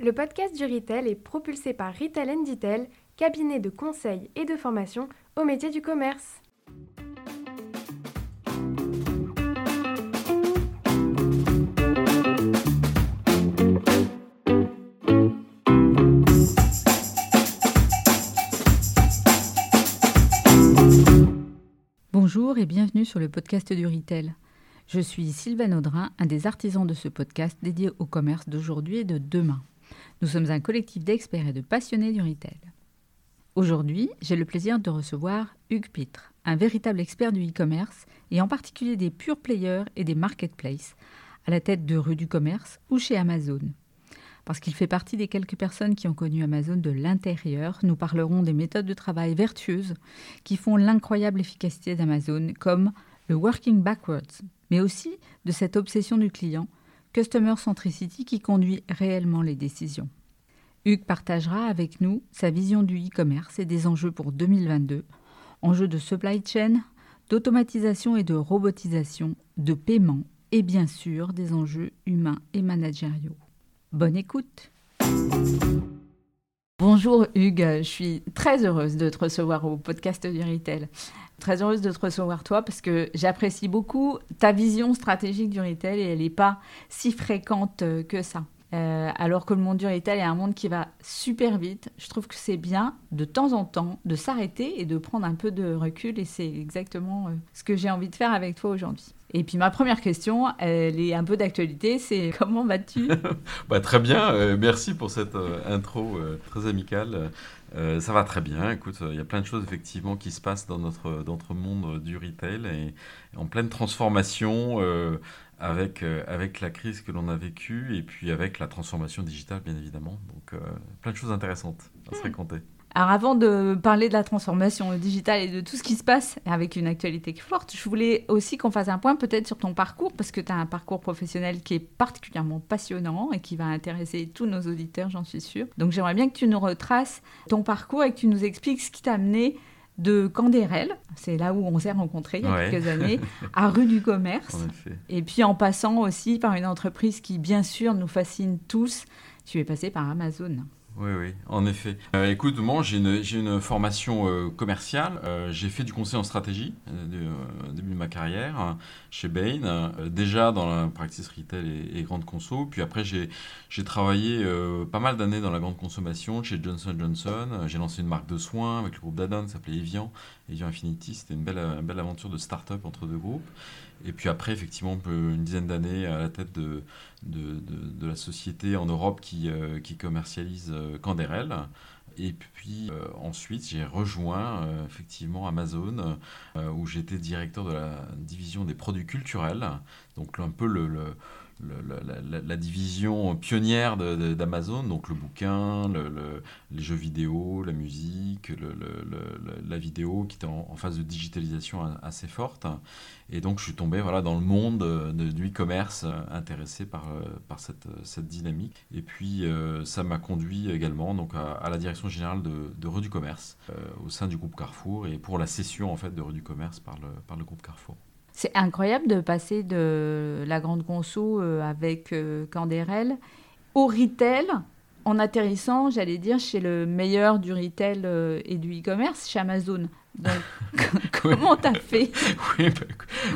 Le podcast du Retail est propulsé par Retail Detail, cabinet de conseil et de formation au métier du commerce. Bonjour et bienvenue sur le podcast du Retail. Je suis Sylvain Audrin, un des artisans de ce podcast dédié au commerce d'aujourd'hui et de demain. Nous sommes un collectif d'experts et de passionnés du retail. Aujourd'hui, j'ai le plaisir de recevoir Hugues Pitre, un véritable expert du e-commerce et en particulier des pure players et des marketplaces, à la tête de rue du commerce ou chez Amazon. Parce qu'il fait partie des quelques personnes qui ont connu Amazon de l'intérieur, nous parlerons des méthodes de travail vertueuses qui font l'incroyable efficacité d'Amazon, comme le working backwards, mais aussi de cette obsession du client Customer Centricity qui conduit réellement les décisions. Hugues partagera avec nous sa vision du e-commerce et des enjeux pour 2022, enjeux de supply chain, d'automatisation et de robotisation, de paiement et bien sûr des enjeux humains et managériaux. Bonne écoute Bonjour Hugues, je suis très heureuse de te recevoir au podcast du Retail. Très heureuse de te recevoir toi parce que j'apprécie beaucoup ta vision stratégique du retail et elle n'est pas si fréquente euh, que ça. Euh, alors que le monde du retail est un monde qui va super vite, je trouve que c'est bien de temps en temps de s'arrêter et de prendre un peu de recul et c'est exactement euh, ce que j'ai envie de faire avec toi aujourd'hui. Et puis ma première question, elle est un peu d'actualité, c'est comment vas-tu? Bah, Très bien, merci pour cette intro très amicale. Euh, ça va très bien. Écoute, il y a plein de choses effectivement qui se passent dans notre, dans notre monde du retail et, en pleine transformation euh, avec, euh, avec la crise que l'on a vécue et puis avec la transformation digitale, bien évidemment. Donc, plein de choses intéressantes à se hmm. raconter. Alors avant de parler de la transformation digitale et de tout ce qui se passe avec une actualité forte, je voulais aussi qu'on fasse un point peut-être sur ton parcours, parce que tu as un parcours professionnel qui est particulièrement passionnant et qui va intéresser tous nos auditeurs, j'en suis sûre. Donc j'aimerais bien que tu nous retraces ton parcours et que tu nous expliques ce qui t'a amené de Candérel, c'est là où on s'est rencontrés il y a quelques années, à rue du commerce. Et puis en passant aussi par une entreprise qui, bien sûr, nous fascine tous, tu es passé par Amazon. Oui, oui, en effet. Euh, écoute, moi, j'ai une, formation euh, commerciale. Euh, j'ai fait du conseil en stratégie au début de ma carrière chez Bain, déjà dans la practice retail et, grande conso. Puis après, j'ai travaillé pas mal d'années dans la grande consommation chez Johnson Johnson. J'ai lancé une marque de soins avec le groupe Danone, qui s'appelait Evian, Evian Infinity. C'était une belle, une belle aventure de start-up entre deux groupes. Et puis après, effectivement, une dizaine d'années à la tête de, de, la société en Europe qui, euh, qui commercialise euh. Et puis euh, ensuite, j'ai rejoint effectivement Amazon, où j'étais directeur de la division des produits culturels, donc un peu le la, division pionnière d'Amazon, donc le bouquin, les jeux vidéo, la musique, la vidéo, qui était en, phase de digitalisation assez forte. Et donc je suis tombé voilà, dans le monde du e-commerce, intéressé par, par cette, dynamique. Et puis euh, ça m'a conduit également donc, à, la direction générale de, de Rue du Commerce, euh, au sein du groupe Carrefour, et pour la cession en fait, de Rue du Commerce par le groupe Carrefour. C'est incroyable de passer de la grande conso euh, avec euh, Candérel au retail en atterrissant, j'allais dire, chez le meilleur du retail euh, et du e-commerce, chez Amazon. comment t'as fait Oui, bah,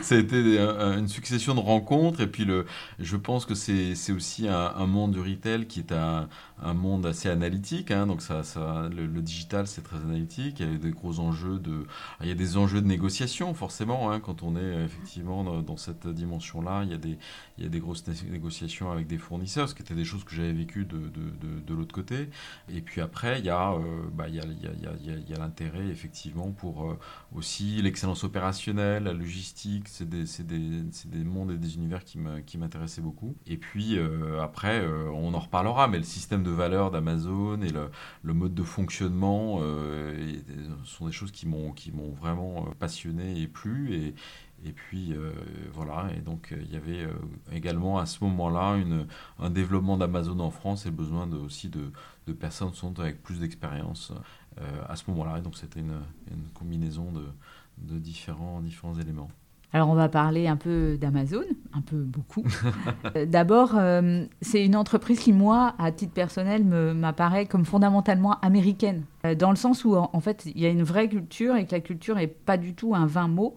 ça a été une succession de rencontres et puis le, je pense que c'est aussi un, monde du retail qui est un, un monde assez analytique. Hein, donc ça, ça le, digital c'est très analytique. Il y a des gros enjeux de, il y a des enjeux de négociation forcément hein, quand on est effectivement dans, cette dimension-là. Il y a des, il y a des grosses négociations avec des fournisseurs, ce qui était des choses que j'avais vécues de, de, de, l'autre côté. Et puis après, il y a, bah, il y a, il y a, il y a l'intérêt effectivement pour euh, aussi l'excellence opérationnelle, la logistique, c'est des, des, des, mondes et des univers qui m'intéressaient beaucoup. Et puis euh, après, euh, on en reparlera, mais le système de valeur d'Amazon et le, mode de fonctionnement sont des choses qui m'ont vraiment passionné et plu. Et, et puis voilà, et donc il y avait également à ce moment-là un développement d'Amazon en France et le besoin aussi de, de personnes sont avec plus d'expérience à ce moment-là. Et donc c'était une, combinaison de, différents, différents éléments. Alors on va parler un peu d'Amazon, un peu beaucoup. Euh, d'abord, euh, c'est une entreprise qui, moi, à titre personnel, m'apparaît comme fondamentalement américaine, euh, dans le sens où, en, fait, il y a une vraie culture et que la culture n'est pas du tout un vain mot.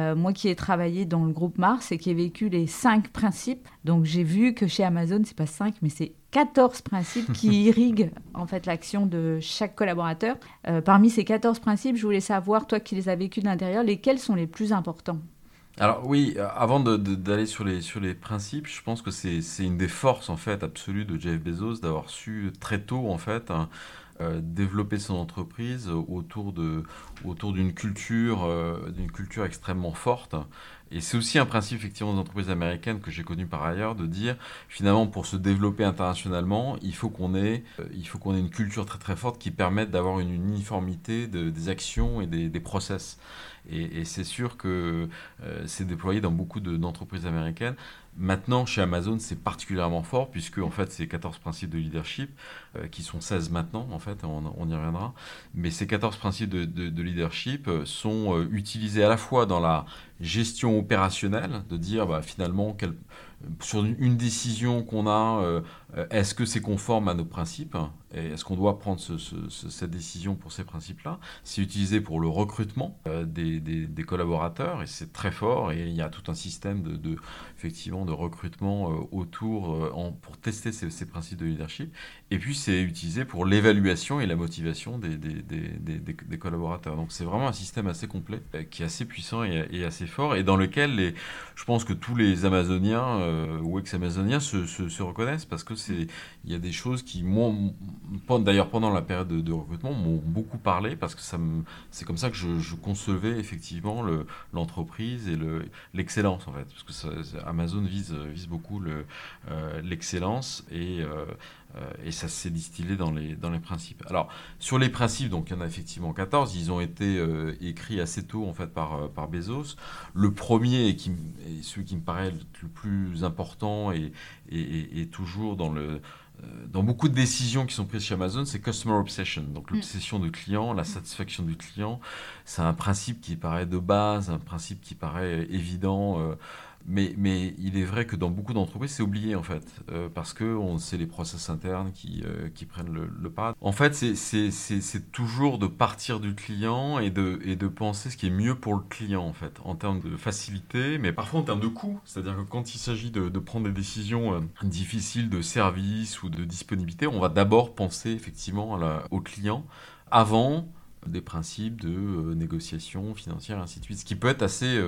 Moi qui ai travaillé dans le groupe Mars et qui ai vécu les cinq principes, donc j'ai vu que chez Amazon, c'est pas cinq, mais c'est 14 principes qui irriguent en fait l'action de chaque collaborateur. parmi ces 14 principes, je voulais savoir, toi qui les as vécus de l'intérieur, lesquels sont les plus importants? Alors oui, euh, avant d'aller sur les, sur les principes, je pense que c'est une des forces en fait absolues de Jeff Bezos d'avoir su très tôt en fait hein, euh, développer son entreprise autour de autour d'une culture euh, d'une culture extrêmement forte. Et c'est aussi un principe effectivement des entreprises américaines que j'ai connu par ailleurs de dire finalement pour se développer internationalement, il faut qu'on ait il faut qu'on ait une culture très très forte qui permette d'avoir une uniformité des actions et des, process. Et, c'est sûr que euh, c'est déployé dans beaucoup d'entreprises américaines. Maintenant, chez Amazon, c'est particulièrement fort, puisque en fait, ces 14 principes de leadership, euh, qui sont 16 maintenant, en fait, on, y reviendra, mais ces 14 principes de, leadership euh, sont utilisés à la fois dans la gestion opérationnelle, de dire bah, finalement sur une décision qu'on a, euh, est-ce que c'est conforme à nos principes Est-ce qu'on doit prendre cette décision pour ces principes-là? C'est utilisé pour le recrutement euh, des, collaborateurs et c'est très fort et il y a tout un système de, effectivement, de recrutement euh, autour pour tester ces, principes de leadership. Et puis c'est utilisé pour l'évaluation et la motivation des, collaborateurs. Donc c'est vraiment un système assez complet qui est assez puissant et, assez fort et dans lequel les, je pense que tous les Amazoniens euh, ou ex-amazoniens se, se, reconnaissent parce que il y a des choses qui m'ont d'ailleurs pendant la période de, recrutement m'ont beaucoup parlé parce que ça c'est comme ça que je, concevais effectivement l'entreprise et le l'excellence en fait. Parce que Amazon vise vise beaucoup euh, l'excellence et euh, et ça s'est distillé dans les, dans les principes. Alors, sur les principes, donc il y en a effectivement 14, ils ont été euh, écrits assez tôt en fait par, euh, par Bezos. Le premier, et, qui, celui qui me paraît le plus important et, et, toujours dans le dans beaucoup de décisions qui sont prises chez Amazon, c'est Customer Obsession, donc mm. l'obsession du client, la satisfaction du client. C'est un principe qui paraît de base, un principe qui paraît évident. Mais, il est vrai que dans beaucoup d'entreprises, c'est oublié en fait, euh, parce que c'est les process internes qui, euh, prennent le, pas. En fait, c'est toujours de partir du client et de, penser ce qui est mieux pour le client en fait, en termes de facilité, mais parfois en termes de coût. C'est-à-dire que quand il s'agit de, de, prendre des décisions euh, difficiles de service ou de disponibilité, on va d'abord penser effectivement au client avant des principes de négociation financière, ainsi de suite. Ce qui peut être assez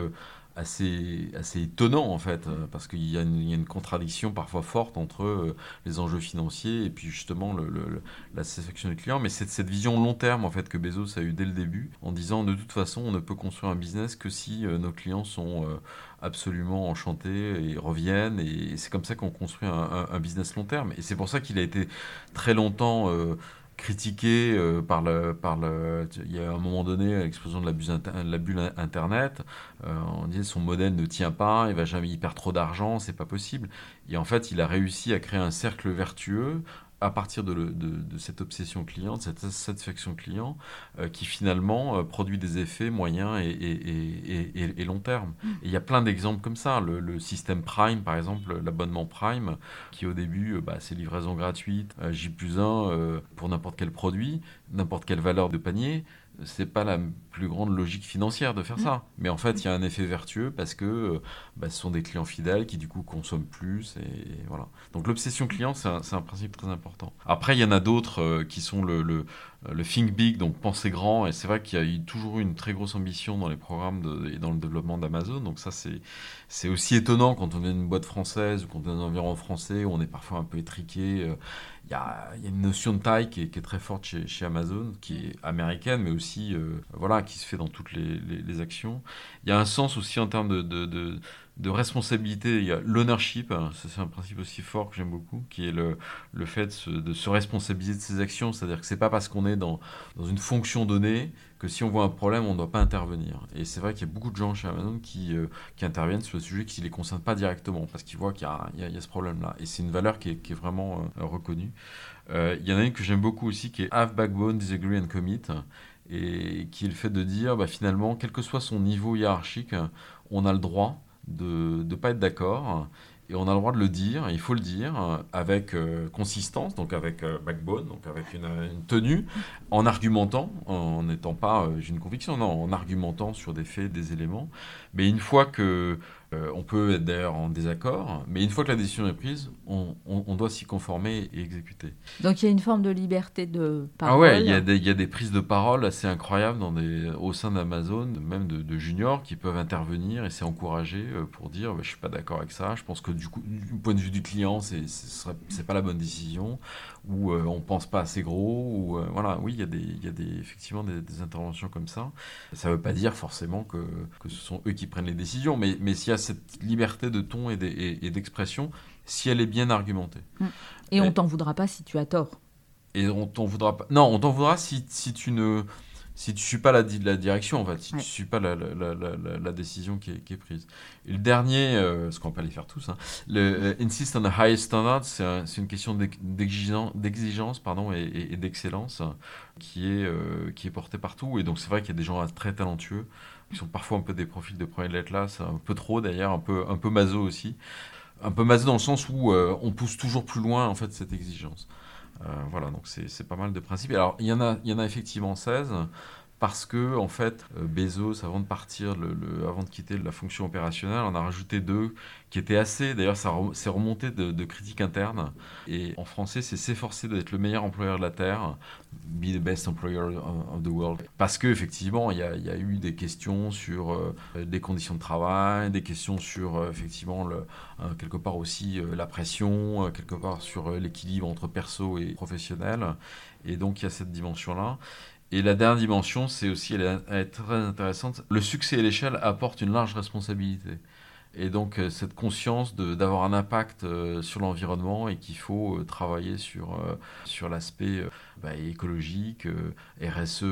assez, assez étonnant en fait, euh, parce qu'il y, a une contradiction parfois forte entre euh, les enjeux financiers et puis justement le, la satisfaction du client. Mais c'est cette vision long terme en fait que Bezos a eu dès le début, en disant de toute façon on ne peut construire un business que si euh, nos clients sont absolument enchantés et reviennent. Et c'est comme ça qu'on construit un, un, business long terme. Et c'est pour ça qu'il a été très longtemps critiqué euh, par le, par le. Il y a un moment donné, l'explosion de la, bulle, Internet, euh, on disait son modèle ne tient pas, il va jamais, y perd trop d'argent, c'est pas possible. Et en fait, il a réussi à créer un cercle vertueux à partir de, de, cette obsession client, de cette satisfaction client, euh, qui finalement euh, produit des effets moyens et, et, et, long terme. Mm. il y a plein d'exemples comme ça. Le, système Prime, par exemple, l'abonnement Prime, qui au début, euh, bah, c'est livraison gratuite, J plus 1 pour n'importe quel produit, n'importe quelle valeur de panier c'est pas la plus grande logique financière de faire mm. ça. Mais en fait, il y a un effet vertueux parce que euh, bah, ce sont des clients fidèles qui du coup consomment plus et, voilà. Donc l'obsession client, c'est un, principe très important. Après, il y en a d'autres euh, qui sont le, le, le, think big, donc penser grand. Et c'est vrai qu'il y a toujours eu une très grosse ambition dans les programmes et dans le développement d'Amazon. Donc ça, c'est aussi étonnant quand on est une boîte française ou quand on est dans un environnement français où on est parfois un peu étriqué. Euh, il y a, une notion de taille qui est, très forte chez, Amazon, qui est américaine, mais aussi euh, voilà, qui se fait dans toutes les, actions. Il y a un sens aussi en termes de, responsabilité. Il y a l'ownership, hein, c'est un principe aussi fort que j'aime beaucoup, qui est le, le fait de se, responsabiliser de ses actions. C'est-à-dire que c'est pas parce qu'on est dans, dans une fonction donnée que si on voit un problème, on ne doit pas intervenir. Et c'est vrai qu'il y a beaucoup de gens chez Amazon qui, euh, qui interviennent sur le sujet qui ne les concerne pas directement, parce qu'ils voient qu'il y, y, a ce problème-là. Et c'est une valeur qui est, qui est vraiment euh, reconnue. Euh, il y en a une que j'aime beaucoup aussi, qui est Have Backbone, Disagree and Commit. et qui est le fait de dire bah, finalement, quel que soit son niveau hiérarchique, on a le droit de ne pas être d'accord et on a le droit de le dire, il faut le dire, euh, avec euh, consistance, donc avec euh, backbone, donc avec une, une, tenue, en argumentant, en n'étant pas, j'ai une conviction, non, en argumentant sur des faits, des éléments. Mais une fois que euh, on peut être d'ailleurs en désaccord, mais une fois que la décision est prise, on, doit s'y conformer et exécuter. Donc il y a une forme de liberté de parole. Ah ouais, il y, a des, prises de parole assez incroyables dans des, au sein d'Amazon, même de, juniors, qui peuvent intervenir et c'est encouragé euh, pour dire bah, je suis pas d'accord avec ça, je pense que du, coup, du point de vue du client, c'est n'est pas la bonne décision, ou euh, on pense pas assez gros, ou voilà, oui, il y a, des, y a des, effectivement des, interventions comme ça. Ça ne veut pas dire forcément que, que, ce sont eux qui prennent les décisions, mais, mais s'il y a cette liberté de ton et d'expression si elle est bien argumentée. Mm. Et, on t'en voudra pas si tu as tort. Et on t'en voudra pas. Non, on t'en voudra si, si tu ne si tu suis pas la, la direction en fait, si tu suis pas la, la, la décision qui est, qui est, prise. Et le dernier, euh, ce qu'on peut les faire tous, hein, le euh, insist on the highest standard, c'est une question d'exigence pardon et, et, d'excellence qui est euh, qui est portée partout. Et donc c'est vrai qu'il y a des gens très talentueux qui sont parfois un peu des profils de première lettre là, c'est un peu trop d'ailleurs, un peu, un peu maso aussi. Un peu maso dans le sens où on pousse toujours plus loin en fait cette exigence. Euh, voilà, donc c'est pas mal de principes. Alors il y en a, il y en a effectivement 16 parce que en fait euh, Bezos avant de partir avant de quitter la fonction opérationnelle on a rajouté deux qui étaient assez d'ailleurs ça s'est remonté de, critiques internes. Et en français c'est s'efforcer d'être le meilleur employeur de la terre be the best employer of the world. Parce que effectivement il y, a, eu des questions sur euh, des conditions de travail des questions sur euh, effectivement le, quelque part aussi la pression quelque part sur l'équilibre entre perso et professionnel. Et donc il y a cette dimension là et la dernière dimension, c'est aussi, elle est, très intéressante, le succès à l'échelle apporte une large responsabilité. Et donc euh, cette conscience d'avoir un impact euh, sur l'environnement et qu'il faut euh, travailler sur, sur l'aspect bah, écologique, RSE.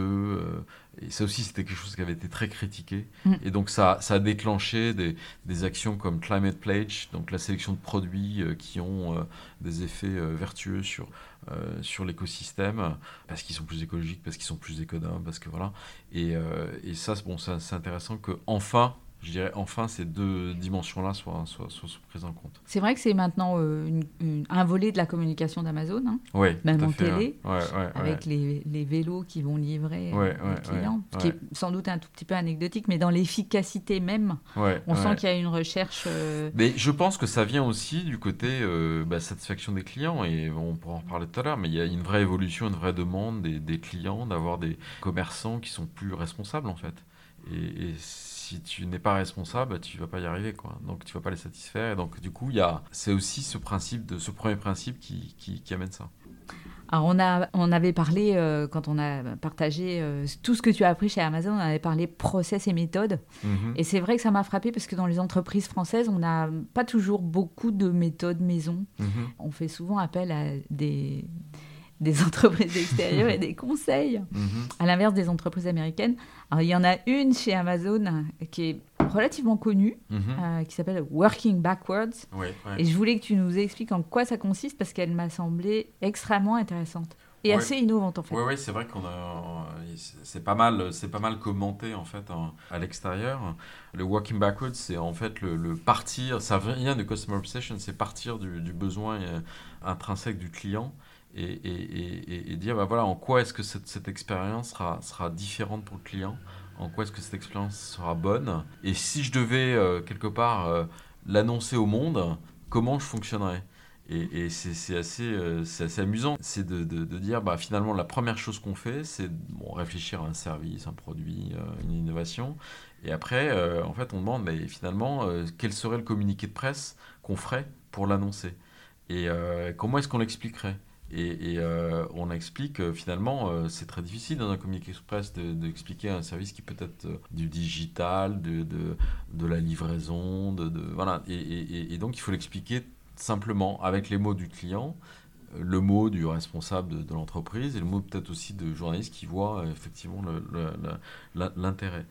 et ça aussi, c'était quelque chose qui avait été très critiqué. Mm. Et donc ça, ça a déclenché des, des, actions comme Climate Pledge, donc la sélection de produits qui ont des effets vertueux sur euh, sur l'écosystème parce qu'ils sont plus écologiques, parce qu'ils sont plus économes, parce que voilà. Et, euh, et ça, bon, c'est intéressant que enfin je dirais enfin ces deux dimensions-là soient, soient, soient, prises en compte. C'est vrai que c'est maintenant euh, un volet de la communication d'Amazon, hein, oui, même en télé, ouais, avec les, les, vélos qui vont livrer euh, les clients, ce qui est sans doute un tout petit peu anecdotique, mais dans l'efficacité même, on sent qu'il y a une recherche. Euh, mais je pense que ça vient aussi du côté bah, satisfaction des clients, et on pourra en reparler tout à l'heure, mais il y a une vraie évolution, une vraie demande des, des clients d'avoir des commerçants qui sont plus responsables en fait. Et, et si tu n'es pas responsable, tu vas pas y arriver, quoi. Donc tu vas pas les satisfaire. Et donc du coup, il y a, c'est aussi ce principe de ce premier principe qui, qui, amène ça. Alors on, a, on avait parlé, euh, quand on a partagé euh, tout ce que tu as appris chez Amazon, on avait parlé process et méthode. Mhm. Et c'est vrai que ça m'a frappé parce que dans les entreprises françaises, on n'a pas toujours beaucoup de méthodes maison. Mhm. On fait souvent appel à des, des entreprises extérieures et des conseils, mhm. à l'inverse des entreprises américaines. Alors, il y en a une chez Amazon qui est relativement connue, mhm. euh, qui s'appelle Working Backwards. Et je voulais que tu nous expliques en quoi ça consiste parce qu'elle m'a semblé extrêmement intéressante et assez innovante en fait. Oui, ouais, c'est vrai qu'on a, c'est pas mal, c'est pas mal commenté en fait à l'extérieur. Le working backwards, c'est en fait le, partir, ça vient de customer obsession, c'est partir du, du besoin euh, intrinsèque du client et, dire bah voilà, en quoi est-ce que cette, expérience sera, sera différente pour le client, en quoi est-ce que cette expérience sera bonne, et si je devais euh, quelque part euh, l'annoncer au monde, comment je fonctionnerais? Et, c'est assez, euh, assez amusant, c'est de, de, dire bah, finalement la première chose qu'on fait, c'est bon, réfléchir à un service, un produit, une innovation, et après en fait on demande mais finalement quel serait le communiqué de presse qu'on ferait pour l'annoncer? Et comment est-ce qu'on l'expliquerait? Et, euh, on explique euh, finalement, euh, c'est très difficile dans un communiqué express d'expliquer un service qui peut être du digital, de, de, de la livraison, de, de voilà. Et, et, donc il faut l'expliquer simplement avec les mots du client, le mot du responsable de, l'entreprise et le mot peut-être aussi de journaliste qui voit effectivement l'intérêt.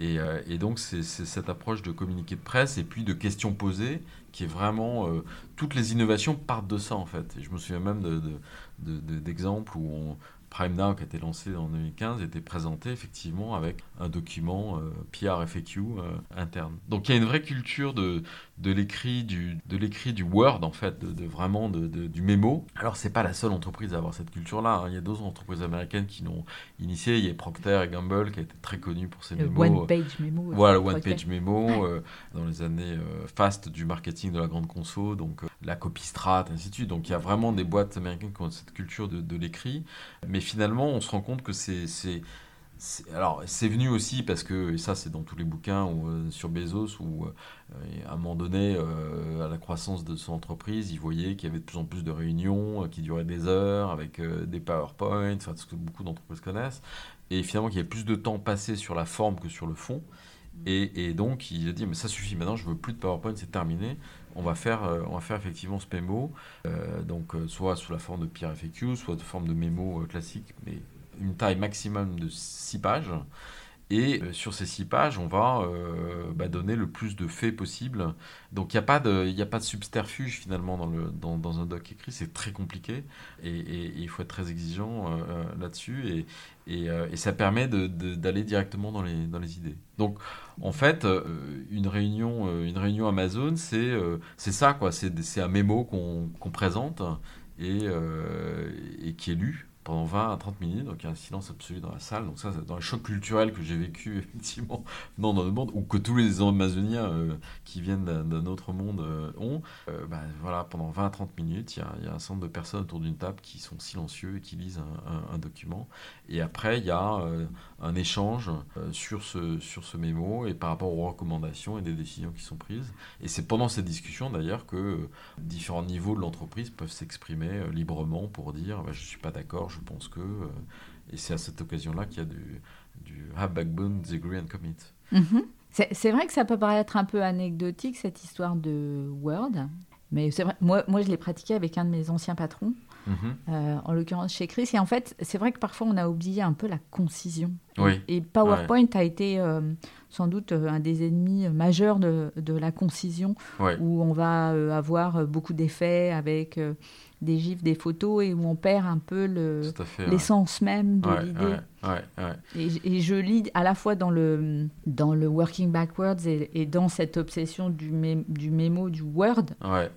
Et, et, donc c'est cette approche de communiqué de presse et puis de questions posées qui est vraiment euh, toutes les innovations partent de ça en fait. Et je me souviens même d'exemples de, de, où Prime Now, qui a été lancé en 2015, était présenté effectivement avec un document euh, PR FAQ euh, interne. Donc il y a une vraie culture de, de l'écrit du, de l'écrit du Word, en fait, de, vraiment de, du mémo. Alors c'est pas la seule entreprise à avoir cette culture-là. Hein. Il y a d'autres entreprises américaines qui l'ont initié. Il y a Procter et Gamble qui a été très connu pour ses le mémos. One Page Memo. Voilà, le One Page Memo, dans les années fast du marketing de la grande conso, donc la copie strat, ainsi de suite. Donc il y a vraiment des boîtes américaines qui ont cette culture de l'écrit. Mais finalement, on se rend compte que c'est. Alors, c'est venu aussi parce que, et ça c'est dans tous les bouquins ou, euh, sur Bezos, où euh, à un moment donné, euh, à la croissance de son entreprise, il voyait qu'il y avait de plus en plus de réunions qui duraient des heures, avec des PowerPoint, enfin, ce que beaucoup d'entreprises connaissent, et finalement qu'il y avait plus de temps passé sur la forme que sur le fond. Et, donc, il a dit, mais ça suffit, maintenant, je veux plus de PowerPoint, c'est terminé. On va faire, on va faire effectivement ce mémo, donc soit sous la forme de peer FAQ, soit de forme de mémo classique, mais une taille maximum de 6 pages. Et sur ces six pages, on va bah, donner le plus de faits possible. Donc il n'y a, pas de, a pas de subterfuge finalement dans, le, dans, un doc écrit, c'est très compliqué et, il faut être très exigeant là-dessus. Et, euh, et, ça permet d'aller directement dans les, dans les idées. Donc, en fait, euh, une, réunion, euh, une réunion Amazon, c'est ça, quoi. C'est un mémo qu'on présente et, et qui est lu pendant 20 à 30 minutes, donc il y a un silence absolu dans la salle. Donc ça, dans les chocs culturels que j'ai vécu effectivement dans, dans le monde, ou que tous les Amazoniens euh, qui viennent d'un autre monde euh, ont, euh, bah, voilà, pendant 20 à 30 minutes, il y, a, un centre de personnes autour d'une table qui sont silencieux et qui lisent un, document. Et après, il y a un échange sur, ce, sur ce mémo et par rapport aux recommandations et des décisions qui sont prises. Et c'est pendant cette discussion d'ailleurs que différents niveaux de l'entreprise peuvent s'exprimer librement pour dire bah, je ne suis pas d'accord, je pense que. Euh, et c'est à cette occasion-là qu'il y a du, du have backbone, disagree and commit. Mhm. C'est vrai que ça peut paraître un peu anecdotique, cette histoire de Word. Mais c'est vrai, moi, moi, je l'ai pratiqué avec un de mes anciens patrons, mhm. euh, en l'occurrence chez Chris. Et en fait, c'est vrai que parfois, on a oublié un peu la concision. Oui. Et PowerPoint a été euh, sans doute un des ennemis majeurs de, de la concision, où on va avoir beaucoup d'effets avec des gifs, des photos et où on perd un peu l'essence même de l'idée. et, je lis à la fois dans le, dans le Working Backwards et, dans cette obsession du, du mémo, du Word,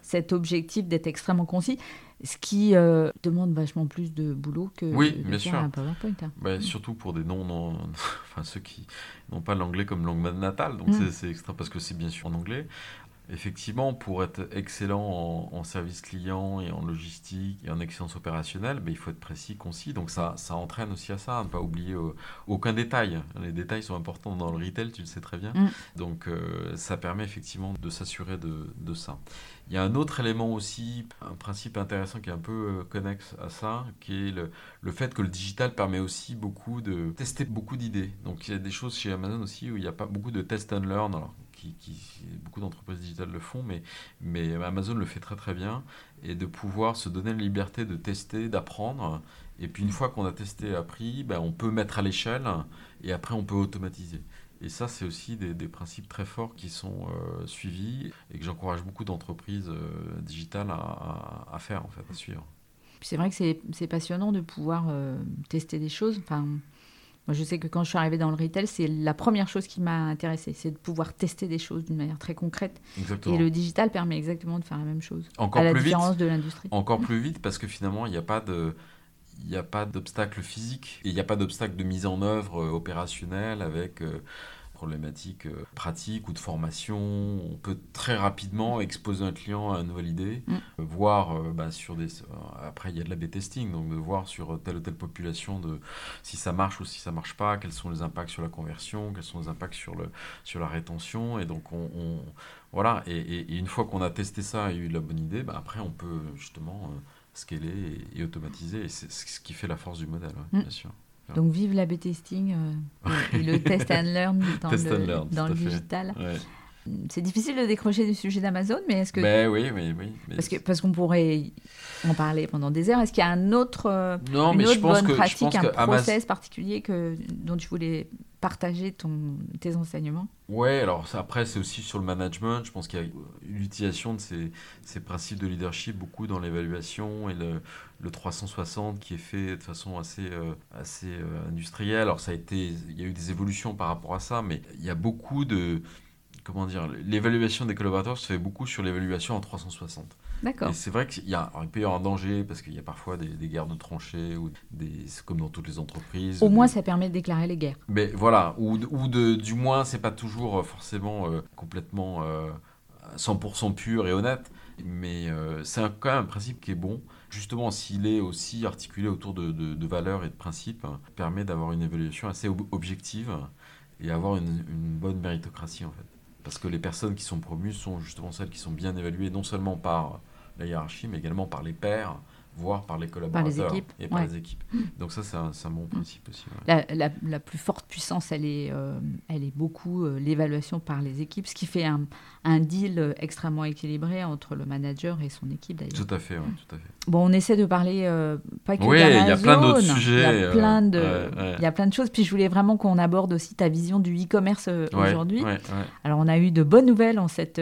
cet objectif d'être extrêmement concis, ce qui euh, demande vachement plus de boulot que oui, de, bien sûr. un PowerPoint. Hein. Bah, surtout pour des noms, non, enfin ceux qui n'ont pas l'anglais comme langue natale, donc mm. c'est extra parce que c'est bien sûr en anglais. Effectivement, pour être excellent en, service client et en logistique et en excellence opérationnelle, ben, il faut être précis, concis. Donc ça, ça entraîne aussi à ça, à ne pas oublier euh, aucun détail. Les détails sont importants dans le retail, tu le sais très bien. Mm. Donc euh, ça permet effectivement de s'assurer de, de, ça. Il y a un autre élément aussi, un principe intéressant qui est un peu euh, connexe à ça, qui est le, le, fait que le digital permet aussi beaucoup de tester beaucoup d'idées. Donc il y a des choses chez Amazon aussi où il n'y a pas beaucoup de test and learn. Alors, beaucoup d'entreprises digitales le font, mais, Amazon le fait très très bien, et de pouvoir se donner la liberté de tester, d'apprendre, et puis une fois qu'on a testé appris, ben, on peut mettre à l'échelle, et après on peut automatiser. Et ça, c'est aussi des, principes très forts qui sont euh, suivis et que j'encourage beaucoup d'entreprises euh, digitales à, faire, en fait, à suivre. C'est vrai que c'est passionnant de pouvoir euh, tester des choses. Moi, je sais que quand je suis arrivée dans le retail, c'est la première chose qui m'a intéressée, c'est de pouvoir tester des choses d'une manière très concrète. Exactement. Et le digital permet exactement de faire la même chose. Encore à la plus différence vite, de l'industrie. Encore plus vite parce que finalement, il n'y a pas de il n'y a pas d'obstacle physique et il n'y a pas d'obstacle de mise en œuvre euh, opérationnelle avec euh, problématiques euh, pratiques ou de formation. On peut très rapidement exposer un client à une nouvelle idée, mm. voir euh, bah, sur des. Euh, après, il y a de la B-testing, donc de voir sur telle ou telle population de si ça marche ou si ça marche pas, quels sont les impacts sur la conversion, quels sont les impacts sur, le, sur la rétention. Et donc, on. voilà, et, une fois qu'on a testé ça et eu la bonne idée, bah, après, on peut justement scaler et, automatiser. Et c'est ce qui fait la force du modèle, mm. bien sûr. Donc vive la B-testing euh, et, le test and learn dans le, dans le digital. C'est difficile de décrocher du sujet d'Amazon, mais est-ce que... Ben oui, oui, oui. Parce qu'on parce qu'on pourrait en parler pendant des heures. Est-ce qu'il y a un autre, non, une mais autre je pense bonne que, pratique, je pense un process particulier que, dont tu voulais partager ton, tes enseignements Ouais, alors après, c'est aussi sur le management. Je pense qu'il y a l'utilisation de ces, ces, principes de leadership beaucoup dans l'évaluation et le, le, 360 qui est fait de façon assez, euh, assez euh, industrielle. Alors, ça a été, il y a eu des évolutions par rapport à ça, mais il y a beaucoup de. Comment dire L'évaluation des collaborateurs se fait beaucoup sur l'évaluation en 360. D'accord. C'est vrai qu'il y a, il peut y avoir un danger parce qu'il y a parfois des, guerres de tranchées ou des, comme dans toutes les entreprises. Au moins, ça permet de déclarer les guerres. Mais voilà, ou, ou de, du moins, c'est pas toujours euh, forcément euh, complètement 100% euh, pur et honnête, mais c'est quand même un principe qui est bon. Justement, s'il est aussi articulé autour de, de, valeurs et de principes, hein, permet d'avoir une évaluation assez objective et avoir une, une bonne méritocratie en fait. Parce que les personnes qui sont promues sont justement celles qui sont bien évaluées, non seulement par la hiérarchie, mais également par les pairs, voire par les collaborateurs par les équipes. et par les équipes. Donc ça, c'est un, un, bon principe aussi. La, la, la, plus forte puissance, elle est, euh, elle est beaucoup euh, l'évaluation par les équipes, ce qui fait un, un, deal euh, extrêmement équilibré entre le manager et son équipe d'ailleurs. Tout à fait, tout à fait. Bon, on essaie de parler pas que oui, il y a plein d'autres sujets. Il y a plein de, il y a plein de choses. Puis je voulais vraiment qu'on aborde aussi ta vision du e-commerce aujourd'hui. Alors on a eu de bonnes nouvelles en cette,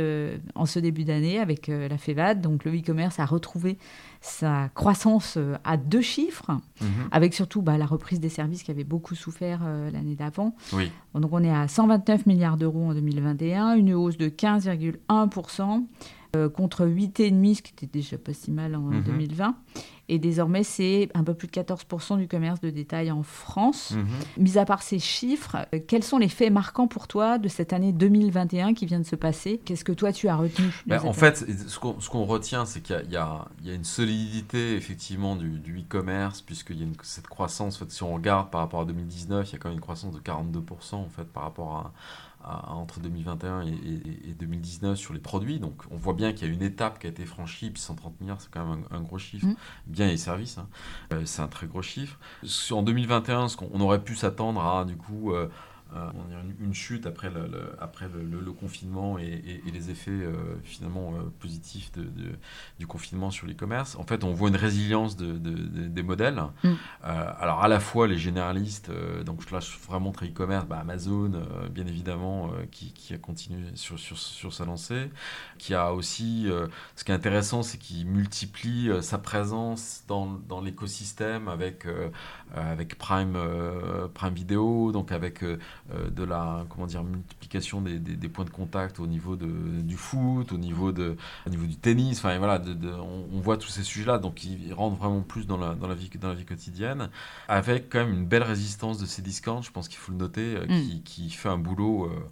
en ce début d'année avec la FEVAD. Donc le e-commerce a retrouvé sa croissance euh, à deux chiffres, mhm. avec surtout bah, la reprise des services qui avaient beaucoup souffert euh, l'année d'avant. Oui. Donc on est à 129 milliards d'euros en 2021, une hausse de 15,1%. Euh, contre 8,5, ce qui était déjà pas si mal en 2020. Mhm. Et désormais, c'est un peu plus de 14% du commerce de détail en France. Mhm. Mis à part ces chiffres, euh, quels sont les faits marquants pour toi de cette année 2021 qui vient de se passer? Qu'est-ce que toi, tu as retenu ben, En fait, ce qu'on retient, c'est qu'il y, y, a une solidité, effectivement, du, e-commerce, puisqu'il y a cette croissance. En fait, si on regarde par rapport à 2019, il y a quand même une croissance de 42% en fait, par rapport à entre 2021 et, 2019 sur les produits. Donc on voit bien qu'il y a une étape qui a été franchie, puis 130 milliards, c'est quand même un, gros chiffre. Mmh. Bien et services, hein. euh, c'est un très gros chiffre. En 2021, ce qu'on aurait pu s'attendre à, du coup, euh, euh, une, chute après le, après le, confinement et, les effets euh, finalement euh, positifs de, du confinement sur l'e-commerce. En fait, on voit une résilience de, des modèles. Mm. alors, à la fois les généralistes, donc je vraiment très e-commerce, bah, Amazon, bien évidemment, qui, qui, a continué sur, sur, sur, sa lancée, qui a aussi, ce qui est intéressant, c'est qu'il multiplie sa présence dans, dans l'écosystème avec, avec Prime, Prime Video, donc avec euh, de la comment dire, multiplication des, des, points de contact au niveau de, du foot, au niveau, de, au niveau du tennis. Enfin, voilà, de, on, voit tous ces sujets-là, donc ils rentrent vraiment plus dans la, dans, la vie, dans la vie quotidienne, avec quand même une belle résistance de ces discounts, je pense qu'il faut le noter, euh, qui, mm. qui, fait un boulot. Euh,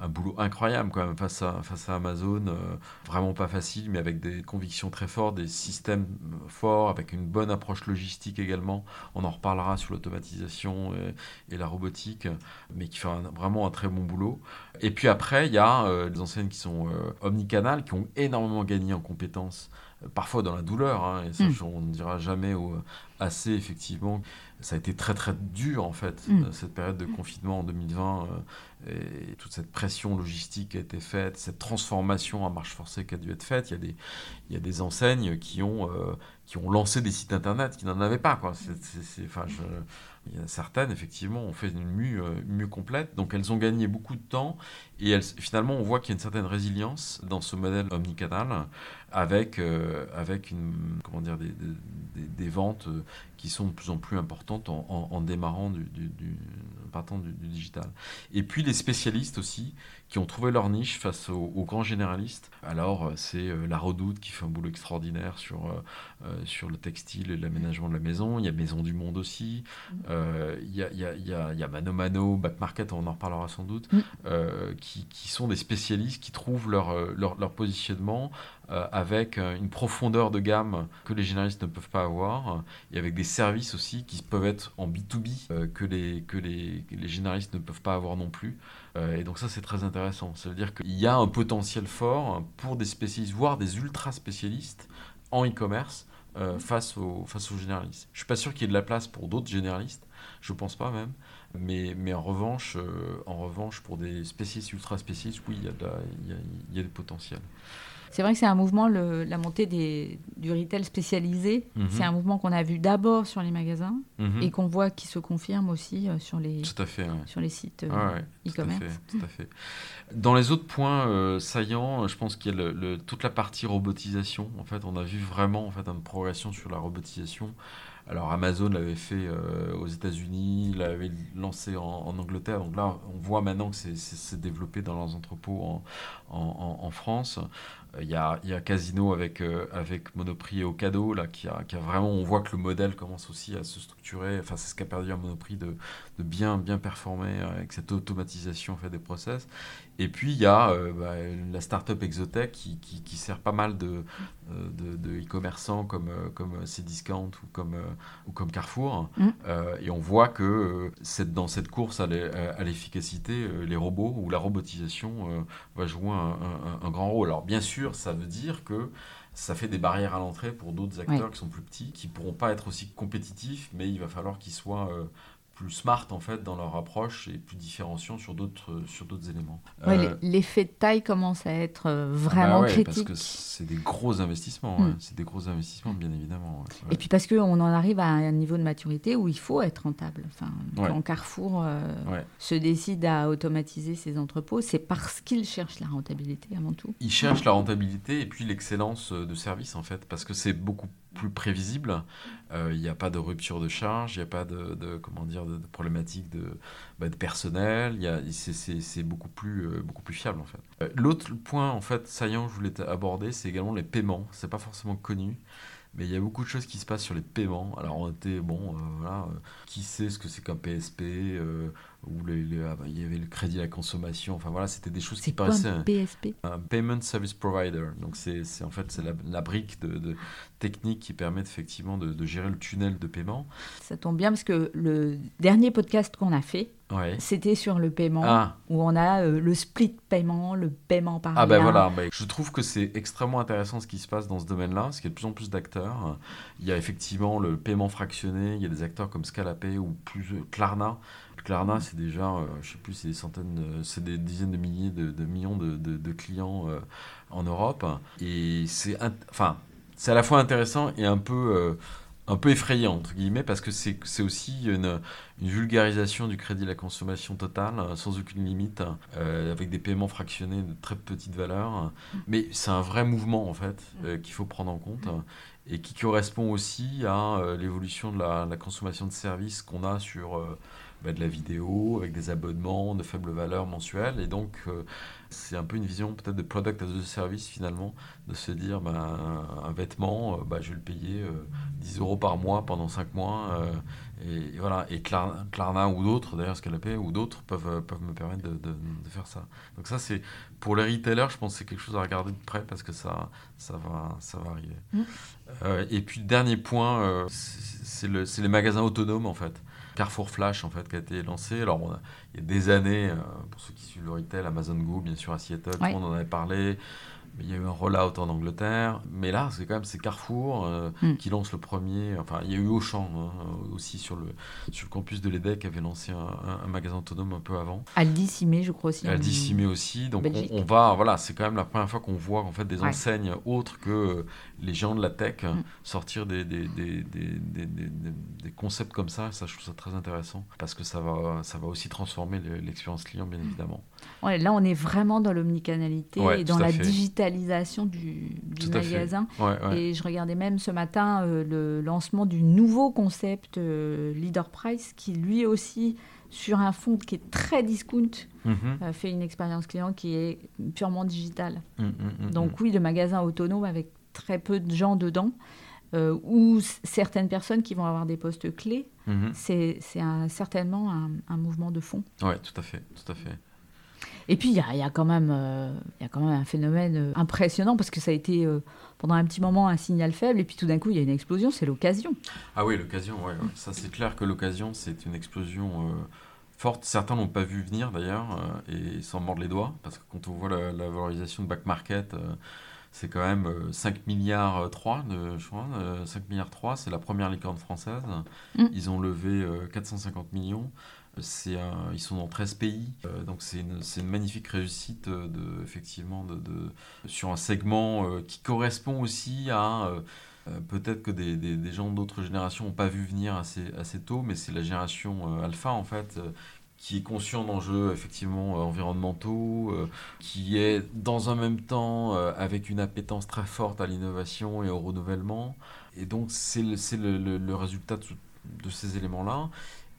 un boulot incroyable quand même face à, face à Amazon. Euh, vraiment pas facile, mais avec des convictions très fortes, des systèmes forts, avec une bonne approche logistique également. On en reparlera sur l'automatisation et, la robotique, mais qui fait vraiment un très bon boulot. Et puis après, il y a euh, des enseignes qui sont euh, omnicanales, qui ont énormément gagné en compétences parfois dans la douleur, hein, et ça, mm. on ne dira jamais assez effectivement. Ça a été très très dur en fait, mm. cette période de confinement en 2020 et toute cette pression logistique qui a été faite, cette transformation à marche forcée qui a dû être faite. Il y a des, il y a des enseignes qui ont, euh, qui ont lancé des sites internet qui n'en avaient pas. Quoi. enfin, certaines, effectivement, ont fait une mue, euh, complète. Donc elles ont gagné beaucoup de temps et finalement, on voit qu'il y a une certaine résilience dans ce modèle omnicanal avec, euh, avec une, comment dire, des, des, ventes qui sont de plus en plus importantes en, en, démarrant du, du partant du, digital. Et puis les spécialistes aussi, qui ont trouvé leur niche face aux, grands généralistes. Alors, euh, c'est euh, La Redoute qui fait un boulot extraordinaire sur, euh, sur le textile et l'aménagement de la maison. Il y a Maison du Monde aussi. il, y a, il, y a, il, y a, Mano Mano, Back Market, on en reparlera sans doute, mm. qui, qui, sont des spécialistes qui trouvent leur, leur, leur positionnement avec une profondeur de gamme que les généralistes ne peuvent pas avoir et avec des services aussi qui peuvent être en B2B que, les, que les, les généralistes ne peuvent pas avoir non plus. Euh, et donc ça, c'est très intéressant. Ça veut dire qu'il y a un potentiel fort pour des spécialistes, voire des ultra spécialistes en e-commerce euh, face, aux, face aux généralistes. Je suis pas sûr qu'il y ait de la place pour d'autres généralistes, je pense pas même. Mais, mais en, revanche, euh, en revanche, pour des spécialistes ultra spécialistes, oui, il y a, il y a, y a des potentiels. C'est vrai que c'est un mouvement, le- la montée des, du retail spécialisé. Mhm. C'est un mouvement qu'on a vu d'abord sur les magasins Mhm. et qu'on voit qui se confirme aussi euh, sur les, Tout à fait. ouais. sur les sites euh, Ouais, tout e-commerce. fait, tout à fait. Dans les autres points euh, saillants, je pense qu'il y a le- le- toute la partie robotisation. En fait, on a vu vraiment en fait une progression sur la robotisation. Alors Amazon l'avait fait euh, aux États-Unis, l'avait lancé en, en Angleterre. Donc là, on voit maintenant que c'est- développé dans leurs entrepôts en, en- en- en France. Euh, Il y a, il y a Casino avec, euh, avec Monoprix et Ocado, là, qui a, qui a vraiment, on voit que le modèle commence aussi à se structurer. Enfin, c'est ce qu'a perdu à Monoprix de, de bien, bien performer euh, avec cette automatisation en fait, des process. Et puis, il y a euh, bah, la startup Exotech qui, qui, qui sert pas mal de, de, e-commerçants comme, comme Cdiscount ou comme, ou comme Carrefour. Mm. Euh, et on voit que cette, dans cette course à l'e- à l'efficacité, les robots ou la robotisation va jouer un, un- un grand rôle. Alors, bien sûr, ça veut dire que ça fait des barrières à l'entrée pour d'autres acteurs qui sont plus petits, qui pourront pas être aussi compétitifs, mais il va falloir qu'ils soient euh, plus smart en fait dans leur approche et plus différenciants sur d'autres sur d'autres éléments. Ouais, Euh, L'effet de taille commence à être euh, bah vraiment ouais, critique. Parce que c'est des gros investissements, Mm. ouais. c'est des gros investissements bien évidemment. Et puis parce qu'on en arrive à un niveau de maturité où il faut être rentable. Enfin. Quand Carrefour euh, se décide à automatiser ses entrepôts, c'est parce qu'il cherche la rentabilité avant tout. Ils cherchent la rentabilité et puis l'excellence de service en fait, parce que c'est beaucoup plus prévisible. Euh, Il n'y a pas de rupture de charge, il n'y a pas de, de- comment dire de, de problématique de, bah, personnel. C'est- beaucoup plus euh, beaucoup plus fiable en fait. Euh, L'autre point en fait saillant que je voulais aborder, c'est également les paiements. C'est pas forcément connu. Mais il y a beaucoup de choses qui se passent sur les paiements. Alors, on était, bon, voilà, qui sait ce que c'est qu'un PSP les- les- ah, bah, il y avait le crédit à la consommation. Enfin, voilà, c'était des choses qui quoi paraissaient un PSP un Payment Service Provider. Donc c'est en fait c'est la, la brique de, de technique qui permet effectivement de, de gérer le tunnel de paiement. Ça tombe bien parce que le dernier podcast qu'on a fait, Ouais. c'était sur le paiement, Ah, où on a euh, le split paiement, le paiement par ah ben voilà, ben, je trouve que c'est extrêmement intéressant ce qui se passe dans ce domaine-là, parce qu'il y a de plus en plus d'acteurs. Il y a effectivement le paiement fractionné, il y a des acteurs comme Scalapay ou plus euh, Klarna. Klarna, c'est déjà, euh, je sais plus, c'est des centaines, c'est des dizaines de milliers de, millions de, clients euh, en Europe. Et c'est, enfin, c'est à la fois intéressant et un peu, euh, un peu effrayant entre guillemets, parce que c'est, aussi une, vulgarisation du crédit à la consommation totale, sans aucune limite, avec des paiements fractionnés de très petite valeur. Mais c'est un vrai mouvement en fait qu'il faut prendre en compte et qui correspond aussi à l'évolution de la, consommation de services qu'on a sur bah, de la vidéo, avec des abonnements de faible valeur mensuelle. Et donc, euh, c'est un peu une vision peut-être de product as a service finalement, de se dire bah, un, vêtement, euh, bah, je vais le payer euh, 10 euros par mois pendant 5 mois. euh, et, et voilà. Et Klarna, Klarna ou d'autres, d'ailleurs, Scalapay ou d'autres peuvent, euh, peuvent me permettre de, de- de faire ça. Donc, ça, c'est pour les retailers, je pense que c'est quelque chose à regarder de près parce que ça, ça, va, ça va arriver. Mm. Euh, et puis, dernier point, euh, c'est le- c'est les magasins autonomes en fait. Carrefour Flash en fait qui a été lancé. Alors on a- il y a des années, euh, pour ceux qui suivent le retail, Amazon Go bien sûr à Seattle, tout Ouais. le monde en avait parlé. Il y a eu un rollout en Angleterre. Mais là, c'est quand même c'est Carrefour euh, Mm. qui lance le premier. Enfin, il y a eu Auchan hein, aussi sur le, sur le campus de l'EDEC qui avait lancé un, un- un magasin autonome un peu avant. Aldi Cimé, je crois aussi. Dit Cimé aussi. Donc on, va, voilà, c'est quand même la première fois qu'on voit en fait des Ouais. enseignes autres que les géants de la tech euh, Mm. sortir des, des, des, des, des, des- des- des concepts comme ça. Ça, je trouve ça très intéressant parce que ça va, ça va aussi transformer le- l'expérience client, bien évidemment. Ouais, là, on est vraiment dans l'omnicanalité Ouais, et dans la fait. digitalisation du, magasin. Ouais. Et je regardais même ce matin euh, le lancement du nouveau concept euh, Leader Price qui lui aussi, sur un fond qui est très discount, Mhm. euh, fait une expérience client qui est purement digitale. Mm, mm, mm, Donc oui, le magasin autonome avec très peu de gens dedans, euh, ou certaines personnes qui vont avoir des postes clés. Mhm. c'est certainement un, un mouvement de fond. Ouais, tout à fait, tout à fait. Et puis, il y a, y a quand même, euh, y a quand même un phénomène euh, impressionnant parce que ça a été euh, pendant un petit moment un signal faible et puis tout d'un coup, il y a une explosion, c'est l'occasion. Ah oui, l'occasion, ouais, ouais. ça c'est clair que l'occasion c'est une explosion euh, forte. Certains l'ont pas vu venir d'ailleurs et s'en mordent les doigts parce que quand on voit la, la valorisation de back market, c'est quand même 5 milliards 3, de, je crois, 5 milliards 3, c'est la première licorne française. Mm. Ils ont levé 450 millions. Ils sont dans 13 pays, donc c'est une, magnifique réussite de, effectivement de, sur un segment qui correspond aussi à euh, peut-être que des, gens d'autres générations n'ont pas vu venir assez, assez tôt, mais c'est la génération euh, alpha en fait euh, qui est conscient d'enjeux effectivement environnementaux, qui est dans un même temps avec une appétence très forte à l'innovation et au renouvellement. Et donc c'est le, résultat de ces éléments-là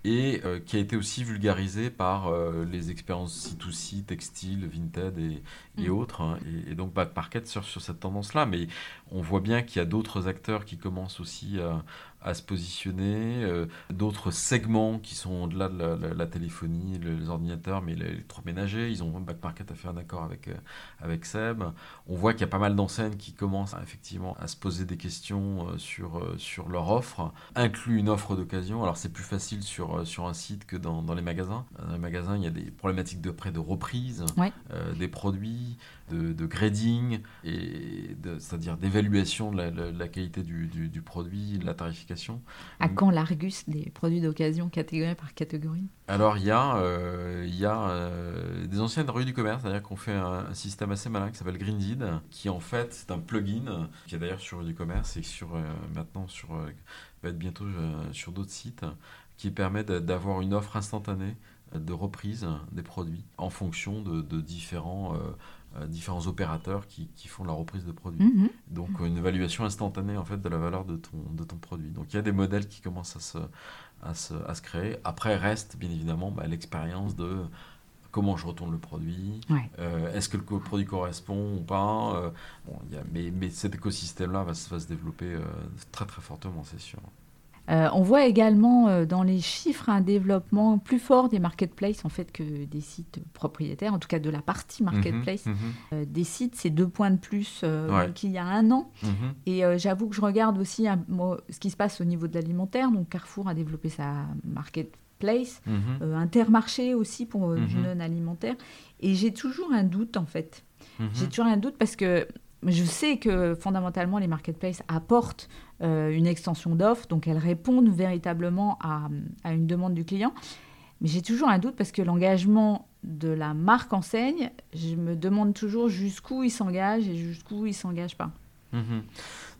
et euh, qui a été aussi vulgarisé par euh, les expériences C2C, textile, Vinted et, et mm. autres. Hein. et, donc Back Market sur, sur cette tendance-là. Mais on voit bien qu'il y a d'autres acteurs qui commencent aussi à, à se positionner, euh, d'autres segments qui sont au-delà de la, téléphonie, les ordinateurs, mais l'électroménager. Ils ont Back Market a fait un accord avec, euh, avec Seb. On voit qu'il y a pas mal d'enseignes qui commencent effectivement à se poser des questions euh, sur, sur leur offre, inclut une offre d'occasion. Alors c'est plus facile sur, sur un site que dans, dans, les magasins. Dans les magasins, il y a des problématiques de prêt de reprise des produits, de, grading, et c'est-à-dire d'évaluation de la, qualité du, du, produit, de la tarification. À quand l'Argus des produits d'occasion catégorie par catégorie? Alors il y a, euh, il y a euh, des anciennes rues du commerce, c'est-à-dire qu'on fait un, système assez malin qui s'appelle Greendeed, qui en fait c'est un plugin qui est d'ailleurs sur rue du commerce et sur, euh, maintenant sur, va être bientôt sur d'autres sites, qui permet d'avoir une offre instantanée de reprise des produits en fonction de, de différents euh, différents opérateurs qui, qui, font la reprise de produits. Mhm. Donc une évaluation instantanée en fait de la valeur de ton, de ton produit. Donc il y a des modèles qui commencent à se, à se, à se créer. Après reste bien évidemment bah, l'expérience de comment je retourne le produit, euh, est-ce que le produit correspond ou pas. Euh, bon, y a, mais, mais, cet écosystème-là va, va, se développer très très fortement, c'est sûr. Euh, on voit également euh, dans les chiffres un développement plus fort des marketplaces en fait que des sites propriétaires, en tout cas de la partie mhm, marketplace. Mhm. Euh, des sites, c'est deux points de plus qu'il y a un an. Mhm. Et j'avoue que je regarde aussi ce qui se passe au niveau de l'alimentaire. Donc Carrefour a développé sa marketplace, Intermarché aussi pour du non alimentaire. Et j'ai toujours un doute en fait. J'ai toujours un doute parce que je sais que fondamentalement les marketplaces apportent euh, une extension d'offres, donc elles répondent véritablement à, à une demande du client. Mais j'ai toujours un doute parce que l'engagement de la marque enseigne, je me demande toujours jusqu'où il s'engage et jusqu'où il s'engage pas. Mhm.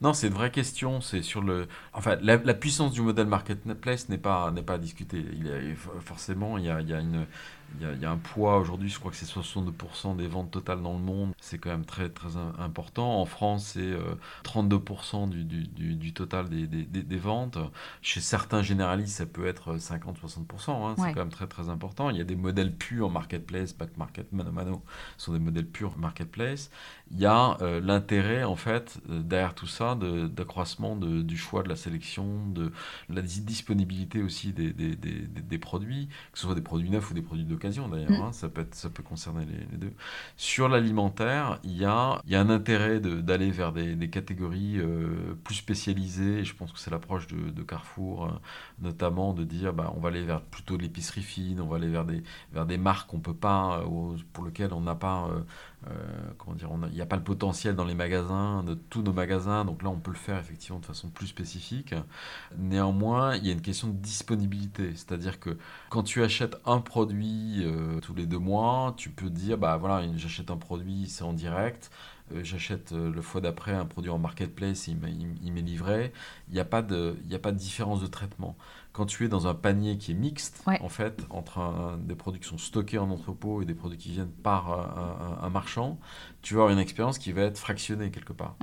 Non, c'est une vraie question. C'est sur le. Enfin, la, puissance du modèle marketplace n'est pas n'est pas a, forcément, il y a, il y a une il y, a, un poids aujourd'hui, je crois que c'est 62% des ventes totales dans le monde. C'est quand même très, très important. En France, c'est 32% euh, du, du, du, total des, des, des, ventes. Chez certains généralistes, ça peut être 50-60%. Hein. C'est quand même très, très important. Il y a des modèles purs marketplace, back market, mano mano, sont des modèles purs marketplace. Il y a euh, l'intérêt, en fait, euh, derrière tout ça, d'accroissement du choix de la sélection, de la disponibilité aussi des, des, produits, que ce soit des produits neufs ou des produits de d'ailleurs, mm. hein, ça, peut ça peut concerner les, deux. Sur l'alimentaire, il y a, y a un intérêt d'aller vers des, des catégories euh, plus spécialisées, je pense que c'est l'approche de, de, Carrefour, notamment de dire bah, on va aller vers plutôt l'épicerie fine, on va aller vers des, vers des marques qu'on peut pas, pour lesquelles on n'a pas comment dire, il n'y a pas le potentiel dans les magasins, de tous nos magasins, donc là on peut le faire effectivement de façon plus spécifique. Néanmoins, il y a une question de disponibilité, c'est-à-dire que quand tu achètes un produit euh, tous les deux mois, tu peux dire, bah voilà, j'achète un produit, c'est en direct, euh, j'achète le fois d'après un produit en marketplace, il m'est livré, il n'y a pas de différence de traitement quand tu es dans un panier qui est mixte, en fait, entre des produits qui sont stockés en entrepôt et des produits qui viennent par un, marchand, tu vas avoir une expérience qui va être fractionnée quelque part.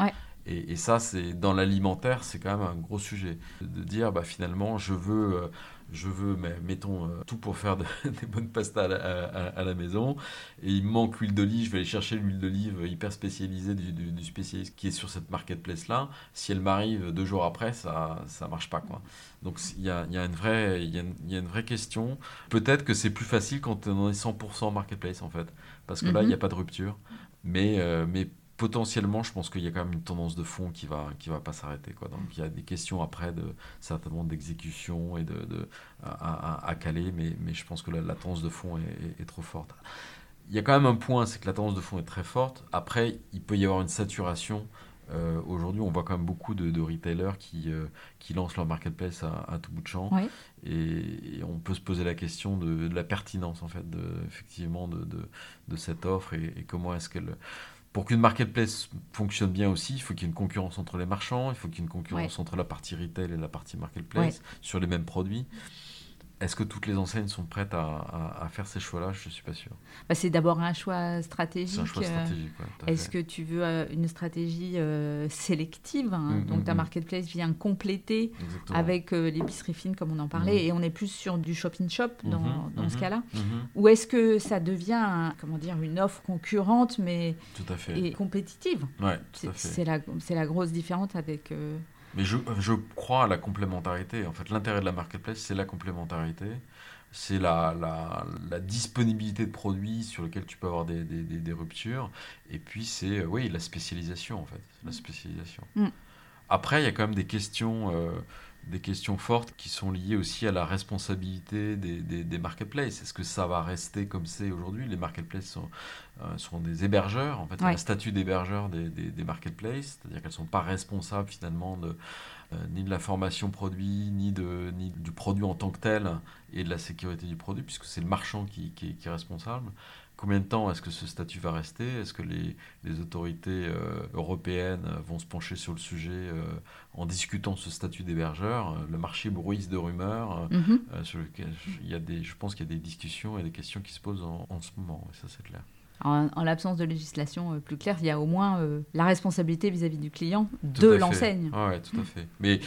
Et, ça, c'est dans l'alimentaire, c'est quand même un gros sujet. De dire, bah, finalement, je veux euh, je veux, mais, mettons, euh, tout pour faire des bonnes pastas à la, maison, et il manque l'huile d'olive, je vais aller chercher l'huile d'olive hyper spécialisée du, spécialiste qui est sur cette marketplace-là. Si elle m'arrive deux jours après, ça ne marche pas. Quoi. Donc il y a, une vraie, y, y a une vraie question. Peut-être que c'est plus facile quand on est 100% marketplace, en fait, parce que là, il n'y a mhm. pas de rupture. Mais, euh, mais potentiellement, je pense qu'il y a quand même une tendance de fond qui va qui va pas s'arrêter. Quoi. Donc il y a des questions après de certainement d'exécution et de, de à, à, caler, mais, mais, je pense que la, tendance de fond est, est, trop forte. il y a quand même un point, c'est que la tendance de fond est très forte. Après, il peut y avoir une saturation. Euh, aujourd'hui, on voit quand même beaucoup de, retailers qui, euh, qui lancent leur marketplace à, tout bout de champ. Et, on peut se poser la question de, la pertinence, en fait, de, effectivement, de, de cette offre et, comment est-ce qu'elle. Pour qu'une marketplace fonctionne bien aussi, il faut qu'il y ait une concurrence entre les marchands, il faut qu'il y ait une concurrence entre la partie retail et la partie marketplace sur les mêmes produits. Est-ce que toutes les enseignes sont prêtes à, faire ces choix-là? Je ne suis pas sûr. Bah, c'est d'abord un choix stratégique. C'est un choix stratégique, Est-ce que tu veux euh, une stratégie euh, sélective hein? mm, Donc mm, ta mm. marketplace vient compléter avec euh, l'épicerie fine, comme on en parlait, et on est plus sur du shop-in-shop dans, mm-hmm, dans ce mm-hmm, cas-là mm-hmm. Ou est-ce que ça devient comment dire, une offre concurrente, mais tout à fait. Et compétitive? Ouais, C'est la, la, grosse différence avec... Mais je, je, crois à la complémentarité. En fait, l'intérêt de la marketplace, c'est la complémentarité. C'est la, la, la, disponibilité de produits sur lesquels tu peux avoir des, des, des, ruptures. Et puis, c'est oui, la spécialisation, en fait. La spécialisation. Mm. Après, il y a quand même des questions. Euh, des questions fortes qui sont liées aussi à la responsabilité des, des, marketplaces. Est-ce que ça va rester comme c'est aujourd'hui? Les marketplaces sont, euh, sont, des hébergeurs, en fait, un statut d'hébergeur des, des, marketplaces, c'est-à-dire qu'elles ne sont pas responsables finalement de, euh, ni de la formation produit, ni, de, ni du produit en tant que tel et de la sécurité du produit, puisque c'est le marchand qui, qui, qui est responsable. Combien de temps est-ce que ce statut va rester? Est-ce que les, les autorités euh, européennes vont se pencher sur le sujet euh, en discutant ce statut d'hébergeur? Euh, Le marché bruise de rumeurs. Mhm. sur lequel il y a des, je pense qu'il y a des discussions et des questions qui se posent en, en ce moment. Et ça, c'est clair. En, l'absence de législation plus claire, il y a au moins la responsabilité vis-à-vis du client de l'enseigne. oui, tout à fait. Mais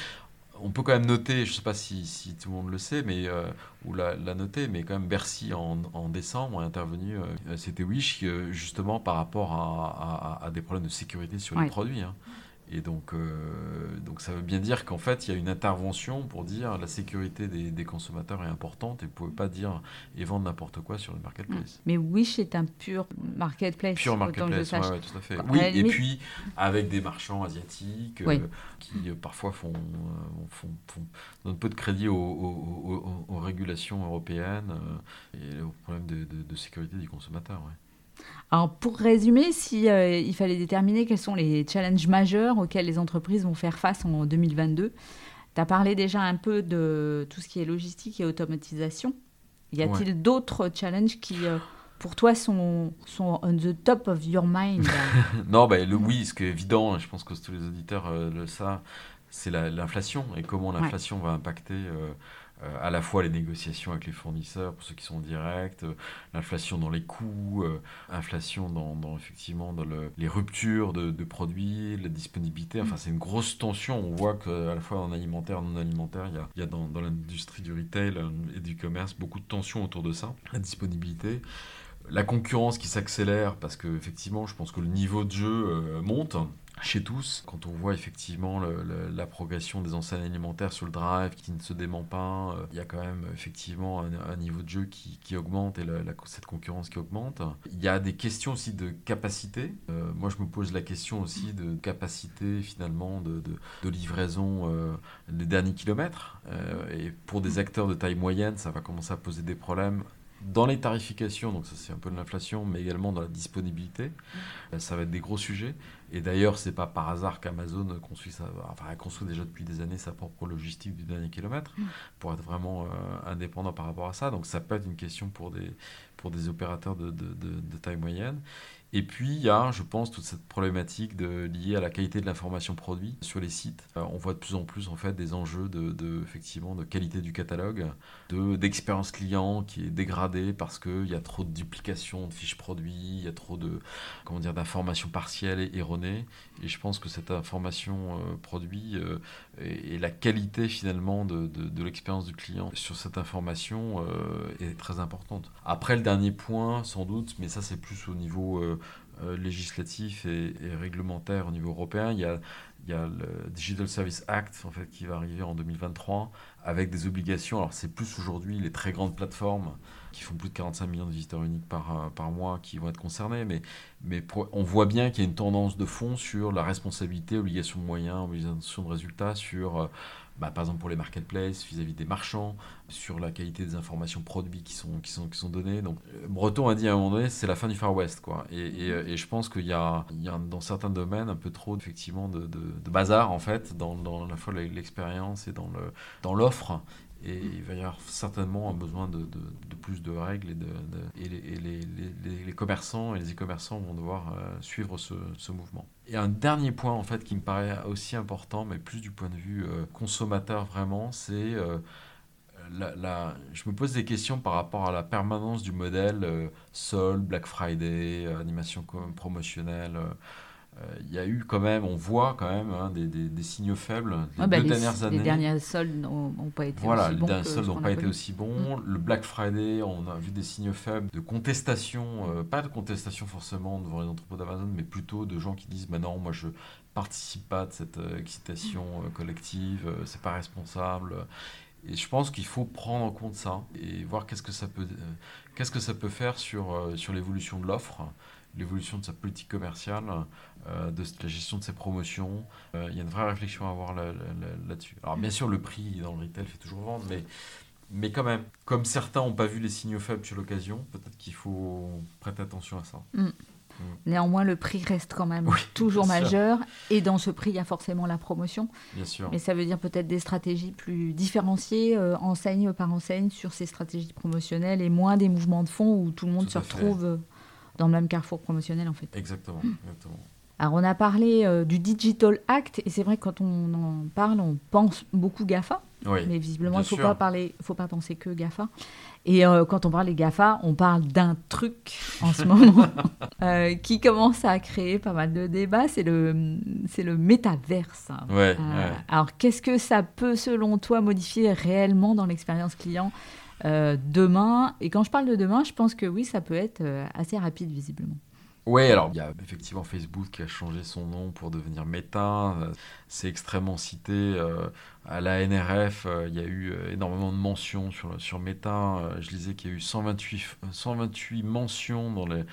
on peut quand même noter, je ne sais pas si, tout le monde le sait, mais euh, ou l'a, noté, mais quand même Bercy en, décembre est intervenu. Euh, c'était Wish euh, justement par rapport à, des problèmes de sécurité sur les produits. Hein. Et donc, euh, donc ça veut bien dire qu'en fait, il y a une intervention pour dire la sécurité des, consommateurs est importante et vous ne pouvez pas dire et vendre n'importe quoi sur le marketplace. Mais Wish est un pur marketplace. Pur marketplace, oui, tout à fait. oui, et puis avec des marchands asiatiques euh, qui euh, parfois font, font, font, donnent peu de crédit aux, régulations européennes et aux problèmes de, de sécurité du consommateur. Ouais. Alors, pour résumer, si euh, il fallait déterminer quels sont les challenges majeurs auxquels les entreprises vont faire face en 2022, tu as parlé déjà un peu de tout ce qui est logistique et automatisation. Y a-t-il d'autres challenges qui, euh, pour toi, sont, sont on the top of your mind? Non, bah, le oui, ce qui est évident, je pense que tous les auditeurs euh, le savent, c'est l'inflation et comment l'inflation va impacter à la fois les négociations avec les fournisseurs pour ceux qui sont directs, euh, l'inflation dans les coûts, euh, inflation dans, effectivement dans les ruptures de, produits, la disponibilité. Enfin, c'est une grosse tension. On voit qu'à la fois en alimentaire, non alimentaire, il y a, il y a dans, dans l'industrie du retail et du commerce beaucoup de tensions autour de ça, la disponibilité la concurrence qui s'accélère parce que effectivement je pense que le niveau de jeu monte chez tous. Quand on voit effectivement la progression des enseignes alimentaires sur le drive qui ne se dément pas, euh, il y a quand même effectivement un, niveau de jeu qui, augmente et cette concurrence qui augmente. Il y a des questions aussi de capacité. Euh, moi, je me pose la question aussi de capacité finalement de, livraison euh, des derniers kilomètres. et pour des acteurs de taille moyenne, ça va commencer à poser des problèmes dans les tarifications, donc ça c'est un peu de l'inflation, mais également dans la disponibilité. Ça va être des gros sujets. Et d'ailleurs, c'est pas par hasard qu'Amazon construit enfin, construit déjà depuis des années sa propre logistique du dernier kilomètre mm. pour être vraiment euh, indépendant par rapport à ça. Donc, ça peut être une question pour des, pour des opérateurs de, de, de taille moyenne. Et puis, il y a, je pense, toute cette problématique de, liée à la qualité de l'information produit sur les sites. Euh, on voit de plus en plus, en fait, des enjeux de, de effectivement, de qualité du catalogue, de, d'expérience client qui est dégradée parce qu'il y a trop de duplication de fiches produits, il y a trop d'informations partielles et erronées. Et je pense que cette information euh, produit euh, et, la qualité, finalement, de, de, l'expérience du client sur cette information est très importante. Après, le dernier point, sans doute, mais ça, c'est plus au niveau euh, législatif et, réglementaire au niveau européen. Il y, a, il y a le Digital Service Act en fait, qui va arriver en 2023 avec des obligations. Alors c'est plus aujourd'hui les très grandes plateformes qui font plus de 45 millions de visiteurs uniques par, euh, par mois qui vont être concernés, mais, mais on voit bien qu'il y a une tendance de fond sur la responsabilité, obligation de moyens, obligation de résultats, sur bah, par exemple pour les marketplaces, vis-à-vis des marchands, sur la qualité des informations produits qui sont, qui sont, qui sont données. Donc, Breton a dit à un moment donné, c'est la fin du Far West. Quoi. Et, et, je pense qu'il y a, y a dans certains domaines un peu trop effectivement de, de, bazar en fait, dans, dans l'expérience et dans l'offre. Dans et il va y avoir certainement un besoin de, plus de règles et, les, commerçants et les e-commerçants vont devoir euh, suivre ce, mouvement. Et un dernier point en fait qui me paraît aussi important, mais plus du point de vue euh, consommateur vraiment, c'est euh, la, je me pose des questions par rapport à la permanence du modèle Sol, Black Friday, animation promotionnelle. Il y a eu quand même, on voit quand même hein, des, des, signaux faibles. Les bah, deux dernières années. Les dernières soldes n'ont pas été voilà, aussi bons. les dernières soldes n'ont pas été aussi bons. Le Black Friday, on a vu des signaux faibles de contestation, euh, pas de contestation forcément devant les entrepôts d'Amazon, mais plutôt de gens qui disent maintenant, moi je participe pas de cette euh, excitation collective, c'est pas responsable. Et je pense qu'il faut prendre en compte ça et voir qu'est-ce que ça peut, qu'est-ce que ça peut faire sur, sur l'évolution de l'offre l'évolution de sa politique commerciale, euh, de la gestion de ses promotions. Euh, il y a une vraie réflexion à avoir là-dessus. Alors bien sûr, le prix dans le retail fait toujours vendre, mais, mais quand même, comme certains n'ont pas vu les signaux faibles sur l'occasion, peut-être qu'il faut prêter attention à ça. Mm. Mm. Néanmoins, le prix reste quand même toujours majeur. Et dans ce prix, il y a forcément la promotion. Bien sûr. Mais ça veut dire peut-être des stratégies plus différenciées, euh, enseigne par enseigne, sur ces stratégies promotionnelles et moins des mouvements de fond où tout le monde se retrouve dans le même carrefour promotionnel en fait. Exactement. Alors on a parlé euh, du Digital Act et c'est vrai que quand on en parle, on pense beaucoup GAFA. mais visiblement, il ne faut pas parler, faut pas penser que GAFA. Et euh, quand on parle des GAFA, on parle d'un truc en ce moment euh, qui commence à créer pas mal de débats, c'est le, c'est le métaverse. Ouais, alors qu'est-ce que ça peut, selon toi, modifier réellement dans l'expérience client demain? Et quand je parle de demain, je pense que oui, ça peut être assez rapide visiblement. Oui, alors il y a effectivement Facebook qui a changé son nom pour devenir Meta. Euh, c'est extrêmement cité. Euh, à la NRF, euh, il y a eu énormément de mentions sur, sur Meta. je lisais qu'il y a eu 128, 128 mentions dans le,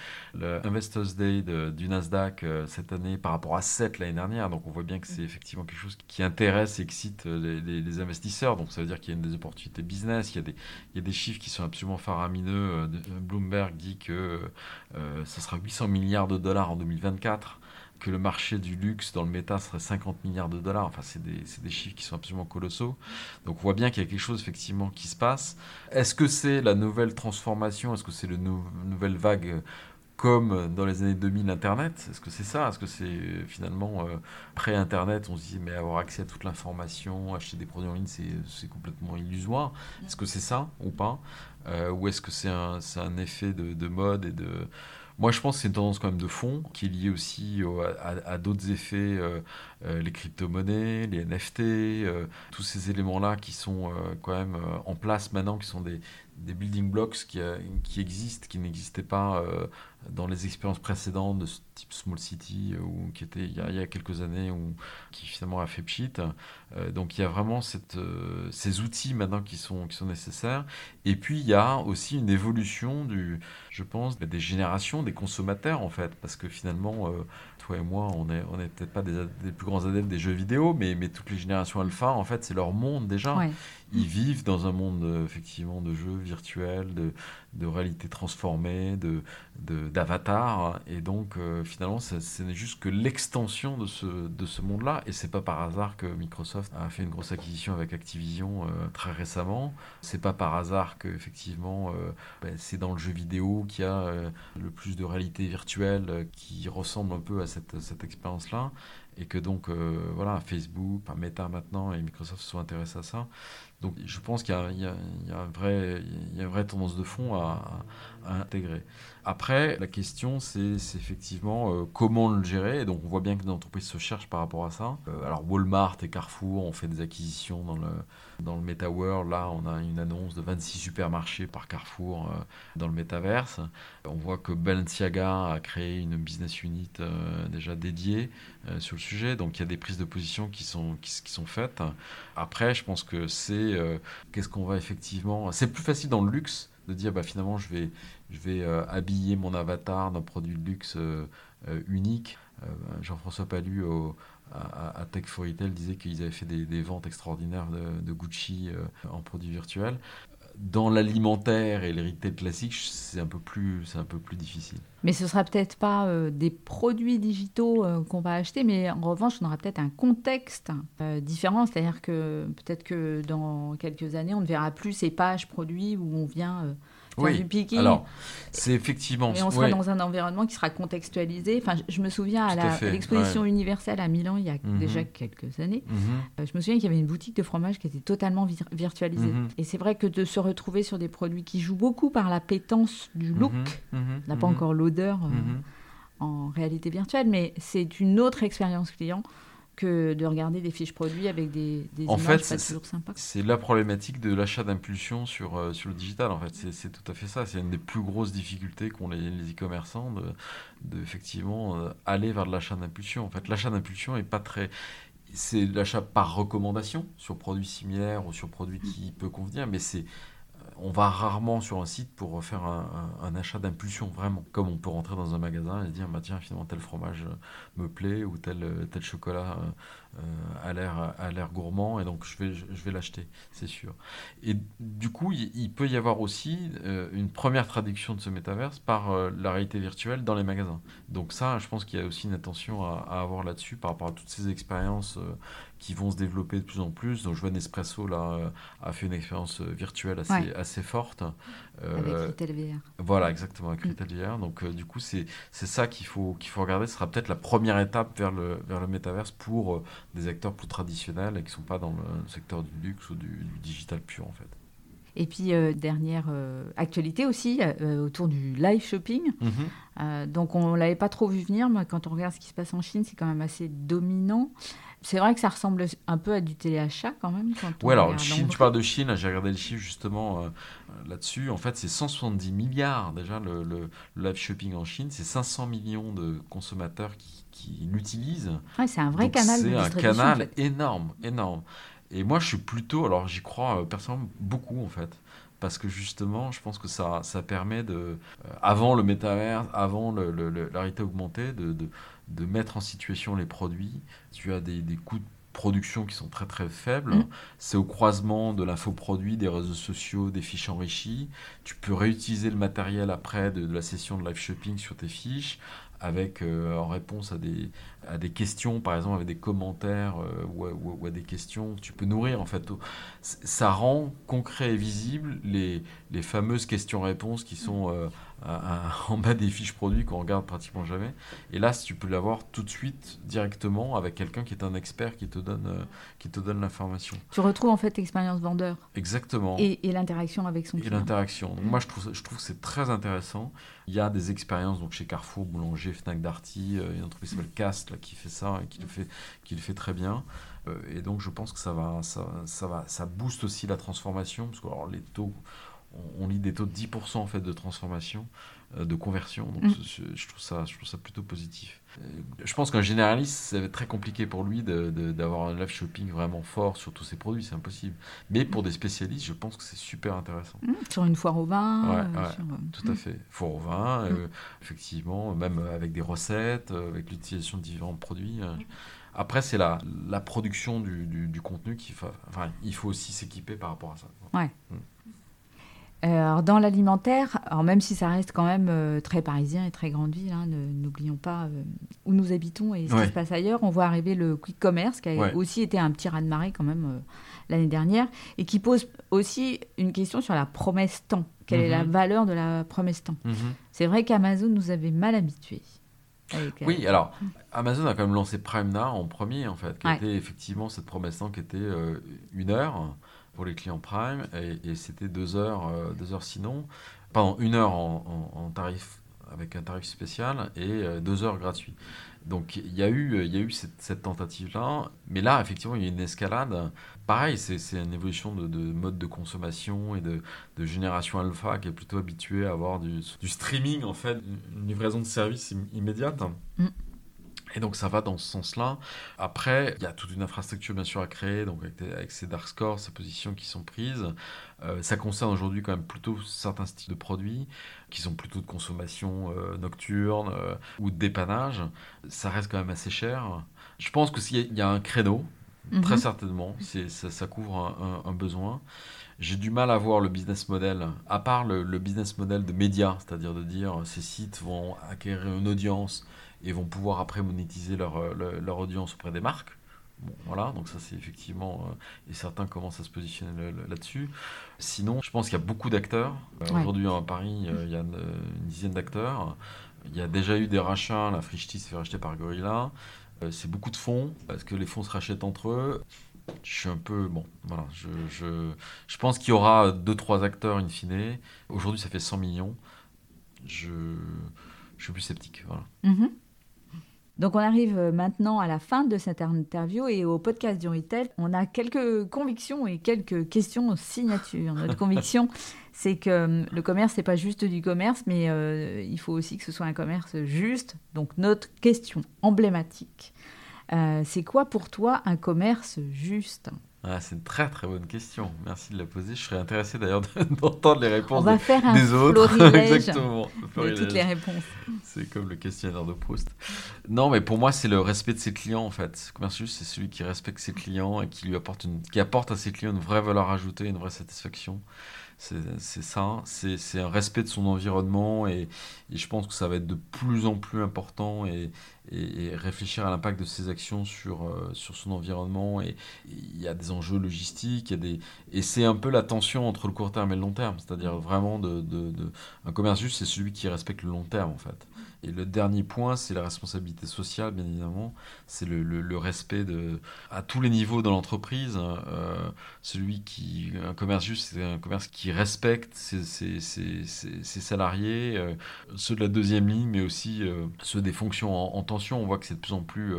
Investors Day du Nasdaq cette année par rapport à 7 l'année dernière. Donc on voit bien que c'est effectivement quelque chose qui intéresse et excite les, investisseurs. Donc ça veut dire qu'il y a des opportunités business. Il y, a des, il y a des chiffres qui sont absolument faramineux. Bloomberg dit que ça sera 800 milliards de dollars en 2024 que le marché du luxe dans le méta serait 50 milliards de dollars. Enfin, c'est des, des, chiffres qui sont absolument colossaux. Donc, on voit bien qu'il y a quelque chose effectivement qui se passe. Est-ce que c'est la nouvelle transformation? Est-ce que c'est la nouvelle vague comme dans les années 2000 Internet? Est-ce que c'est ça? Est-ce que c'est finalement euh, pré-Internet On se dit mais avoir accès à toute l'information, acheter des produits en ligne, c'est complètement illusoire. Est-ce que c'est ça ou pas? Euh, Ou est-ce que c'est un, un, effet de, de mode et de moi, je pense que c'est une tendance quand même de fond qui est liée aussi à, d'autres effets, euh, euh, les crypto-monnaies, les NFT, euh, tous ces éléments-là qui sont quand même en place maintenant, qui sont des, des building blocks qui, qui existent, qui n'existaient pas dans les expériences précédentes de ce type Small City ou qui était il y, a, quelques années ou qui finalement a fait pchit. donc il y a vraiment ces outils maintenant qui sont, qui sont nécessaires. Et puis il y a aussi une évolution du, je pense, des générations, des consommateurs en fait, parce que finalement, euh, toi et moi, on n'est on est peut-être pas des, plus grands adeptes des jeux vidéo, mais, mais toutes les générations alpha, en fait, c'est leur monde déjà. Ils vivent dans un monde euh, effectivement de jeux virtuels, de, de réalité transformée, de d'avatar, et donc euh, finalement, ce n'est juste que l'extension de ce, de ce monde-là, et c'est pas par hasard que Microsoft a fait une grosse acquisition avec Activision très récemment. C'est pas par hasard que effectivement, ben, c'est dans le jeu vidéo qui a euh, le plus de réalité virtuelle euh, qui ressemble un peu à cette, cette expérience-là. Et que donc, euh, voilà, Facebook, Meta maintenant et Microsoft se sont intéressés à ça. Donc je pense qu'il y, a une vraie tendance de fond à, intégrer. Après, la question, c'est effectivement comment le gérer. Donc on voit bien que l'entreprise se cherche par rapport à ça. alors Walmart et Carrefour ont fait des acquisitions dans le, dans le MetaWorld, là, on a une annonce de 26 supermarchés par Carrefour euh, dans le métaverse. On voit que Balenciaga a créé une business unit euh, déjà dédiée euh, sur le sujet. Donc, il y a des prises de position qui sont, qui, sont faites. Après, je pense que c'est qu'est-ce qu'on va effectivement. C'est plus facile dans le luxe de dire bah, finalement, je vais, je vais habiller mon avatar d'un produit de luxe unique. Jean-François Palu à, Tech for Retail disait qu'ils avaient fait des, ventes extraordinaires de, Gucci en produits virtuels dans l'alimentaire et les retail classiques, c'est un peu plus, un peu plus difficile. Mais ce sera peut-être pas euh, des produits digitaux euh, qu'on va acheter, mais en revanche, on aura peut-être un contexte euh, différent. C'est-à-dire que peut-être que dans quelques années, on ne verra plus ces pages produits où on vient oui. Alors, c'est effectivement. Et on sera dans un environnement qui sera contextualisé. Enfin, je, me souviens à l'exposition universelle à Milan il y a mhm. déjà quelques années. Mhm. Euh, je me souviens qu'il y avait une boutique de fromage qui était totalement virtualisée. Mhm. Et c'est vrai que de se retrouver sur des produits qui jouent beaucoup par la pétence du look, on n'a pas encore l'odeur euh, en réalité virtuelle, mais c'est une autre expérience client que de regarder des fiches produits avec des, des en images fait, pas toujours sympas. C'est la problématique de l'achat d'impulsion sur, euh, sur le digital. En fait, c'est tout à fait ça. C'est une des plus grosses difficultés qu'ont les e-commerçants de, de, effectivement euh, aller vers de l'achat d'impulsion. En fait, l'achat d'impulsion est pas très c'est l'achat par recommandation sur produits similaires ou sur produits qui peut convenir, mais c'est on va rarement sur un site pour faire un, achat d'impulsion, vraiment. Comme on peut rentrer dans un magasin et dire, bah, tiens, finalement, tel fromage me plaît ou tel, tel chocolat euh, a l'air a l'air gourmand et donc je vais je vais l'acheter c'est sûr et du coup il, peut y avoir aussi euh, une première traduction de ce métaverse par euh, la réalité virtuelle dans les magasins donc ça je pense qu'il y a aussi une attention à, avoir là-dessus par rapport à toutes ces expériences qui vont se développer de plus en plus. Donc je vois Nespresso là a fait une expérience virtuelle assez assez forte. Avec Retail VR voilà exactement avec mm. Retail VR donc du coup c'est c'est ça qu'il faut qu'il faut regarder. Ce sera peut-être la première étape vers le vers le métaverse pour des acteurs plus traditionnels et qui ne sont pas dans le secteur du luxe ou du, digital pur en fait. Et puis, euh, dernière euh, actualité aussi, euh, autour du live shopping. Mhm. donc, on ne l'avait pas trop vu venir. mais quand on regarde ce qui se passe en Chine, c'est quand même assez dominant. C'est vrai que ça ressemble un peu à du téléachat quand même. Oui, alors Chine, tu parles de Chine, j'ai regardé le chiffre justement euh, là-dessus. En fait, c'est 170 milliards déjà le, live shopping en Chine. C'est 500 millions de consommateurs qui, l'utilisent. c'est un vrai canal C'est un canal énorme, énorme. Et moi, je suis plutôt, alors j'y crois euh, personnellement beaucoup en fait parce que justement, je pense que ça, ça permet de, euh, avant le métavers, avant le, la réalité augmentée, de, de, de, mettre en situation les produits. Tu as des, des coûts de production qui sont très très faibles. Mm. C'est au croisement de l'infoproduit, des réseaux sociaux, des fiches enrichies. Tu peux réutiliser le matériel après de, de la session de live shopping sur tes fiches avec euh, en réponse à des, à des questions, par exemple avec des commentaires euh, ou, à, des questions tu peux nourrir en fait. Ça rend concret et visible les, les fameuses questions-réponses qui sont euh, en bas des fiches produits qu'on regarde pratiquement jamais. Et là, si tu peux l'avoir tout de suite directement avec quelqu'un qui est un expert qui te donne, qui te donne l'information. Tu retrouves en fait l'expérience vendeur. Exactement. Et, et l'interaction avec son client. Et l'interaction. Moi, je trouve, je trouve que c'est très intéressant. Il y a des expériences donc chez Carrefour, Boulanger, Fnac Darty, euh, une entreprise qui s'appelle Cast là, qui fait ça et qui le fait, qui le fait très bien. Euh, et donc je pense que ça va, ça, ça va, ça booste aussi la transformation parce que alors, les taux, on, lit des taux de 10% en fait de transformation, euh, de conversion. Donc mm. je, trouve ça, je trouve ça plutôt positif. Je pense qu'un généraliste, ça va être très compliqué pour lui d'avoir un live shopping vraiment fort sur tous ses produits, c'est impossible. Mais pour des spécialistes, je pense que c'est super intéressant. Mmh, sur une foire au vin. Ouais, euh, euh, tout à mmh. fait. Foire au vin, euh, effectivement, même avec des recettes, avec l'utilisation de différents produits. Après, c'est la, la production du, du, contenu qui. Enfin, il faut aussi s'équiper par rapport à ça. Ouais. Euh, alors dans l'alimentaire, même si ça reste quand même euh, très parisien et très grande ville, hein, n'oublions pas euh, où nous habitons et ce qui se passe ailleurs, on voit arriver le quick commerce qui a aussi été un petit raz-de-marée quand même l'année dernière et qui pose aussi une question sur la promesse temps. Quelle est la mhm. valeur de la promesse temps? Mhm. C'est vrai qu'Amazon nous avait mal habitués. oui, alors Amazon a quand même lancé Prime Now en premier en fait, qui était effectivement cette promesse temps qui était une heure pour les clients Prime et, c'était deux heures, euh, deux heures sinon, pardon, une heure en, tarif avec un tarif spécial et euh, deux heures gratuits. Donc il y a eu, il y a eu cette, tentative-là, mais là effectivement il y a une escalade. Pareil, c'est une évolution de, mode de consommation et de, génération alpha qui est plutôt habituée à avoir du, streaming en fait, une livraison de services immédiate. Mm. Et donc ça va dans ce sens-là. Après, il y a toute une infrastructure bien sûr à créer, donc avec, ces dark scores, ces positions qui sont prises. Euh, ça concerne aujourd'hui quand même plutôt certains styles de produits qui sont plutôt de consommation euh, nocturne euh, ou de dépannage. Ça reste quand même assez cher. Je pense que s'il y, a un créneau, mhm. très certainement, ça, ça, couvre un, besoin. J'ai du mal à voir le business model, à part le, le business model de médias, c'est-à-dire de dire ces sites vont acquérir une audience et vont pouvoir après monétiser leur, euh, leur, audience auprès des marques. Bon, voilà, donc ça c'est effectivement, euh, et certains commencent à se positionner là-dessus. Sinon, je pense qu'il y a beaucoup d'acteurs. Euh, aujourd'hui à Paris, il y a une, dizaine d'acteurs. Il y a déjà eu des rachats, la Frichti s'est fait racheter par Gorilla. c'est beaucoup de fonds, parce que les fonds se rachètent entre eux. Je suis un peu. Bon, voilà. Je, je, je pense qu'il y aura 2-3 acteurs in fine. Aujourd'hui, ça fait 100 millions. Je, je suis plus sceptique. Voilà. Mm-hmm. Donc on arrive euh, maintenant à la fin de cette interview et au podcast du Retail, on a quelques convictions et quelques questions signature. Notre conviction, c'est que euh, le commerce, n'est pas juste du commerce, mais euh, il faut aussi que ce soit un commerce juste. Donc notre question emblématique, c'est quoi pour toi un commerce juste? Ah, c'est une très très bonne question. Merci de la poser. Je serais intéressé d'ailleurs d'entendre les réponses On va faire un des autres. Exactement. De toutes les réponses. C'est comme le questionnaire de Proust. Non, mais pour moi, c'est le respect de ses clients en fait. Commercius, c'est celui qui respecte ses clients et qui lui apporte une, qui apporte à ses clients une vraie valeur ajoutée, une vraie satisfaction. C'est ça, c'est un respect de son environnement et, je pense que ça va être de plus en plus important et, et, réfléchir à l'impact de ses actions sur, euh, sur son environnement. Et il y a des enjeux logistiques, des, et c'est un peu la tension entre le court terme et le long terme, c'est-à-dire vraiment de, de, un commerce juste, c'est celui qui respecte le long terme en fait. Et le dernier point, c'est la responsabilité sociale, bien évidemment. C'est le, le, respect de, à tous les niveaux de l'entreprise. Euh, celui qui, un commerce juste, c'est un commerce qui respecte ses, ses, ses, ses salariés, euh, ceux de la deuxième ligne, mais aussi euh, ceux des fonctions en, tension. On voit que c'est de plus en plus,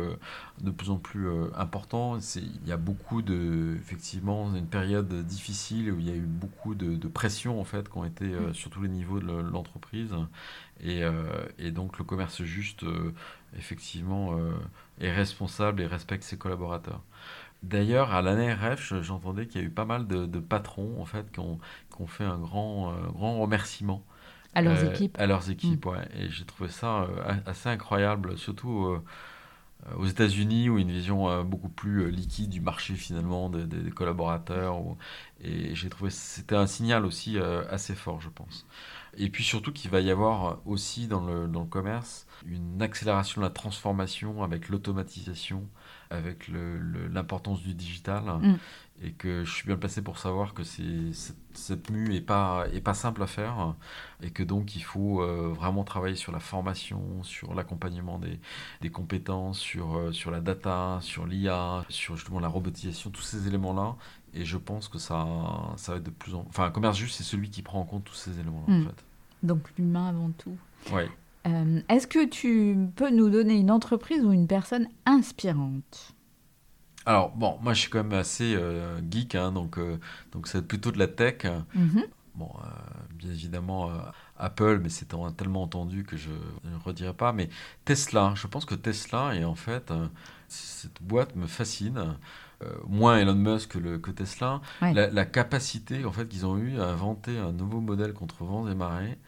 de plus en plus important. Il y a beaucoup de, effectivement, une période difficile où il y a eu beaucoup de, de pression en fait, qui ont été mmh. sur tous les niveaux de l'entreprise. Euh, et, donc le commerce juste, euh, effectivement, euh, est responsable et respecte ses collaborateurs. D'ailleurs, à l'ANRF, j'entendais qu'il y a eu pas mal de, patrons en fait qui ont, fait un grand, grand remerciement à leurs équipes. À leurs équipes, mm. ouais. Et j'ai trouvé ça assez incroyable, surtout aux États-Unis où il y a une vision beaucoup plus liquide du marché finalement des, collaborateurs. et j'ai trouvé c'était un signal aussi assez fort, je pense. Et puis surtout qu'il va y avoir aussi dans le, dans le commerce une accélération de la transformation avec l'automatisation, avec l'importance du digital. Mm. Et que je suis bien placé pour savoir que cette, cette mue n'est pas, est pas simple à faire. Et que donc il faut euh, vraiment travailler sur la formation, sur l'accompagnement des, des, compétences, sur, euh, sur la data, sur l'IA, sur justement la robotisation, tous ces éléments-là. Et je pense que ça, ça va être de plus en... Enfin, un commerce juste, c'est celui qui prend en compte tous ces éléments-là, en mm. fait. Donc l'humain avant tout. Oui. Euh, est-ce que tu peux nous donner une entreprise ou une personne inspirante? Alors, bon, moi je suis quand même assez euh, geek, hein, donc euh, donc c'est plutôt de la tech. Mhm. Bon, bien évidemment, Apple, mais c'est tellement entendu que je ne redirai pas. Mais Tesla, je pense que Tesla, et en fait, cette boîte me fascine. Moins Elon Musk que, le, que Tesla, la, la, capacité en fait qu'ils ont eu à inventer un nouveau modèle contre vents et marées,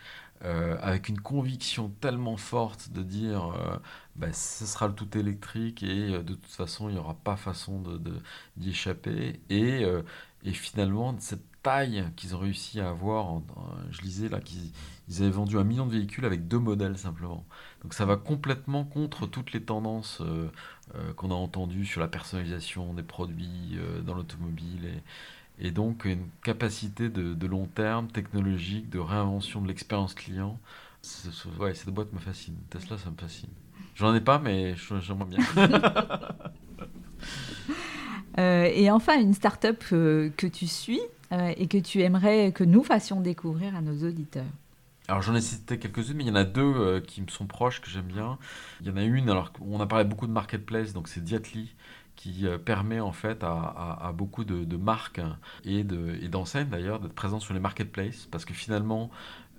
euh, avec une conviction tellement forte de dire euh, bah, ce sera le tout électrique et euh, de toute façon il n'y aura pas façon d'y de, échapper. Et, et finalement cette taille qu'ils ont réussi à avoir je lisais là qu'ils ils avaient vendu un million de véhicules avec deux modèles simplement. Donc ça va complètement contre toutes les tendances qu'on a entendues sur la personnalisation des produits dans l'automobile et donc une capacité de, long terme, technologique, de réinvention de l'expérience client. Ouais, cette boîte me fascine. Tesla, ça me fascine. J'en ai pas, mais j'aimerais bien. euh, et enfin, une start-up euh, que tu suis euh, et que tu aimerais que nous fassions découvrir à nos auditeurs. Alors j'en ai cité quelques-unes, mais il y en a deux euh, qui me sont proches, que j'aime bien. Il y en a une, alors on a parlé beaucoup de marketplace, donc c'est Diatly, qui euh, permet en fait à, beaucoup de, marques et d'enseignes d'ailleurs d'être présents sur les marketplaces parce que finalement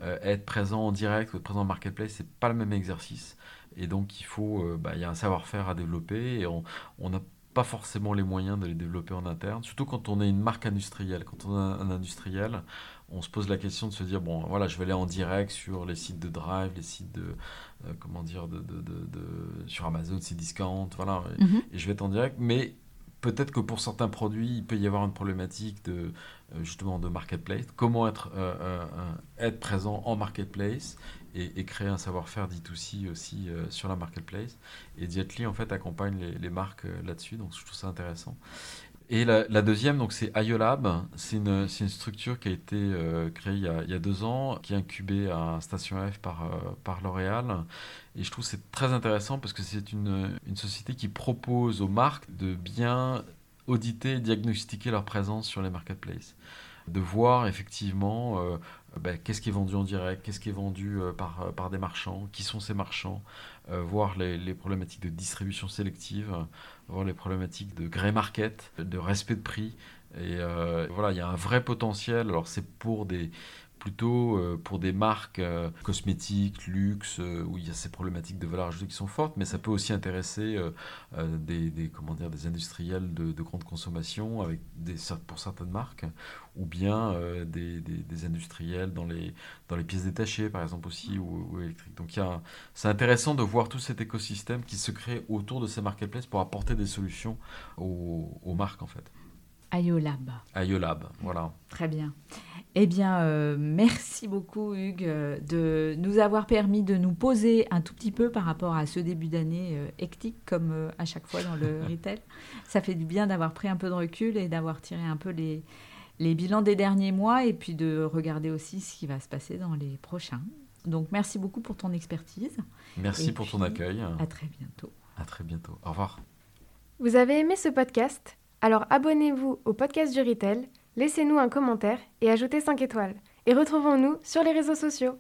euh, être présent en direct ou être présent en marketplace c'est pas le même exercice Et donc, il faut, bah, il y a un savoir-faire à développer et on n'a pas forcément les moyens de les développer en interne, surtout quand on est une marque industrielle. Quand on est un industriel, on se pose la question de se dire bon, voilà, je vais aller en direct sur les sites de Drive, les sites de, euh, comment dire, de, de, de, sur Amazon, Cdiscount, voilà, Mhm. et je vais être en direct, mais peut-être que pour certains produits, il peut y avoir une problématique de euh, justement de marketplace. Comment être, euh, être présent en marketplace et, et créer un savoir-faire D2C aussi sur la marketplace. Et Dietly en fait accompagne les, les marques là-dessus, donc je trouve ça intéressant. Et la, deuxième, donc c'est IOLab. C'est une, structure qui a été euh, créée il y a, deux ans, qui est incubée à Station F par, euh, par L'Oréal. Et je trouve c'est très intéressant parce que c'est une, une société qui propose aux marques de bien auditer et diagnostiquer leur présence sur les marketplaces. De voir effectivement euh, ben, qu'est-ce qui est vendu en direct, qu'est-ce qui est vendu euh, par, euh, par des marchands, qui sont ces marchands, voir les, les problématiques de distribution sélective, voir les problématiques de grey market, de respect de prix. Et voilà, il y a un vrai potentiel. Alors c'est pour des plutôt euh, pour des marques euh, cosmétiques, luxe, euh, où il y a ces problématiques de valeur ajoutée qui sont fortes, mais ça peut aussi intéresser des, des, comment dire, des industriels de, de grande consommation avec des, pour certaines marques, ou bien des, des, des industriels dans les, dans les pièces détachées, par exemple aussi, ou, ou électriques. Donc c'est intéressant de voir tout cet écosystème qui se crée autour de ces marketplaces pour apporter des solutions aux, aux marques en fait. IOLab. IOLab, voilà. Très bien. Eh bien, euh, merci beaucoup Hugues euh, de nous avoir permis de nous poser un tout petit peu par rapport à ce début d'année euh, hectique comme euh, à chaque fois dans le retail. Ça fait du bien d'avoir pris un peu de recul et d'avoir tiré un peu les, les bilans des derniers mois et puis de regarder aussi ce qui va se passer dans les prochains. Donc merci beaucoup pour ton expertise. Merci Et pour puis, ton accueil. À très bientôt. À très bientôt. Au revoir. Vous avez aimé ce podcast? Alors abonnez-vous au podcast du Retail, laissez-nous un commentaire et ajoutez 5 étoiles. Et retrouvons-nous sur les réseaux sociaux.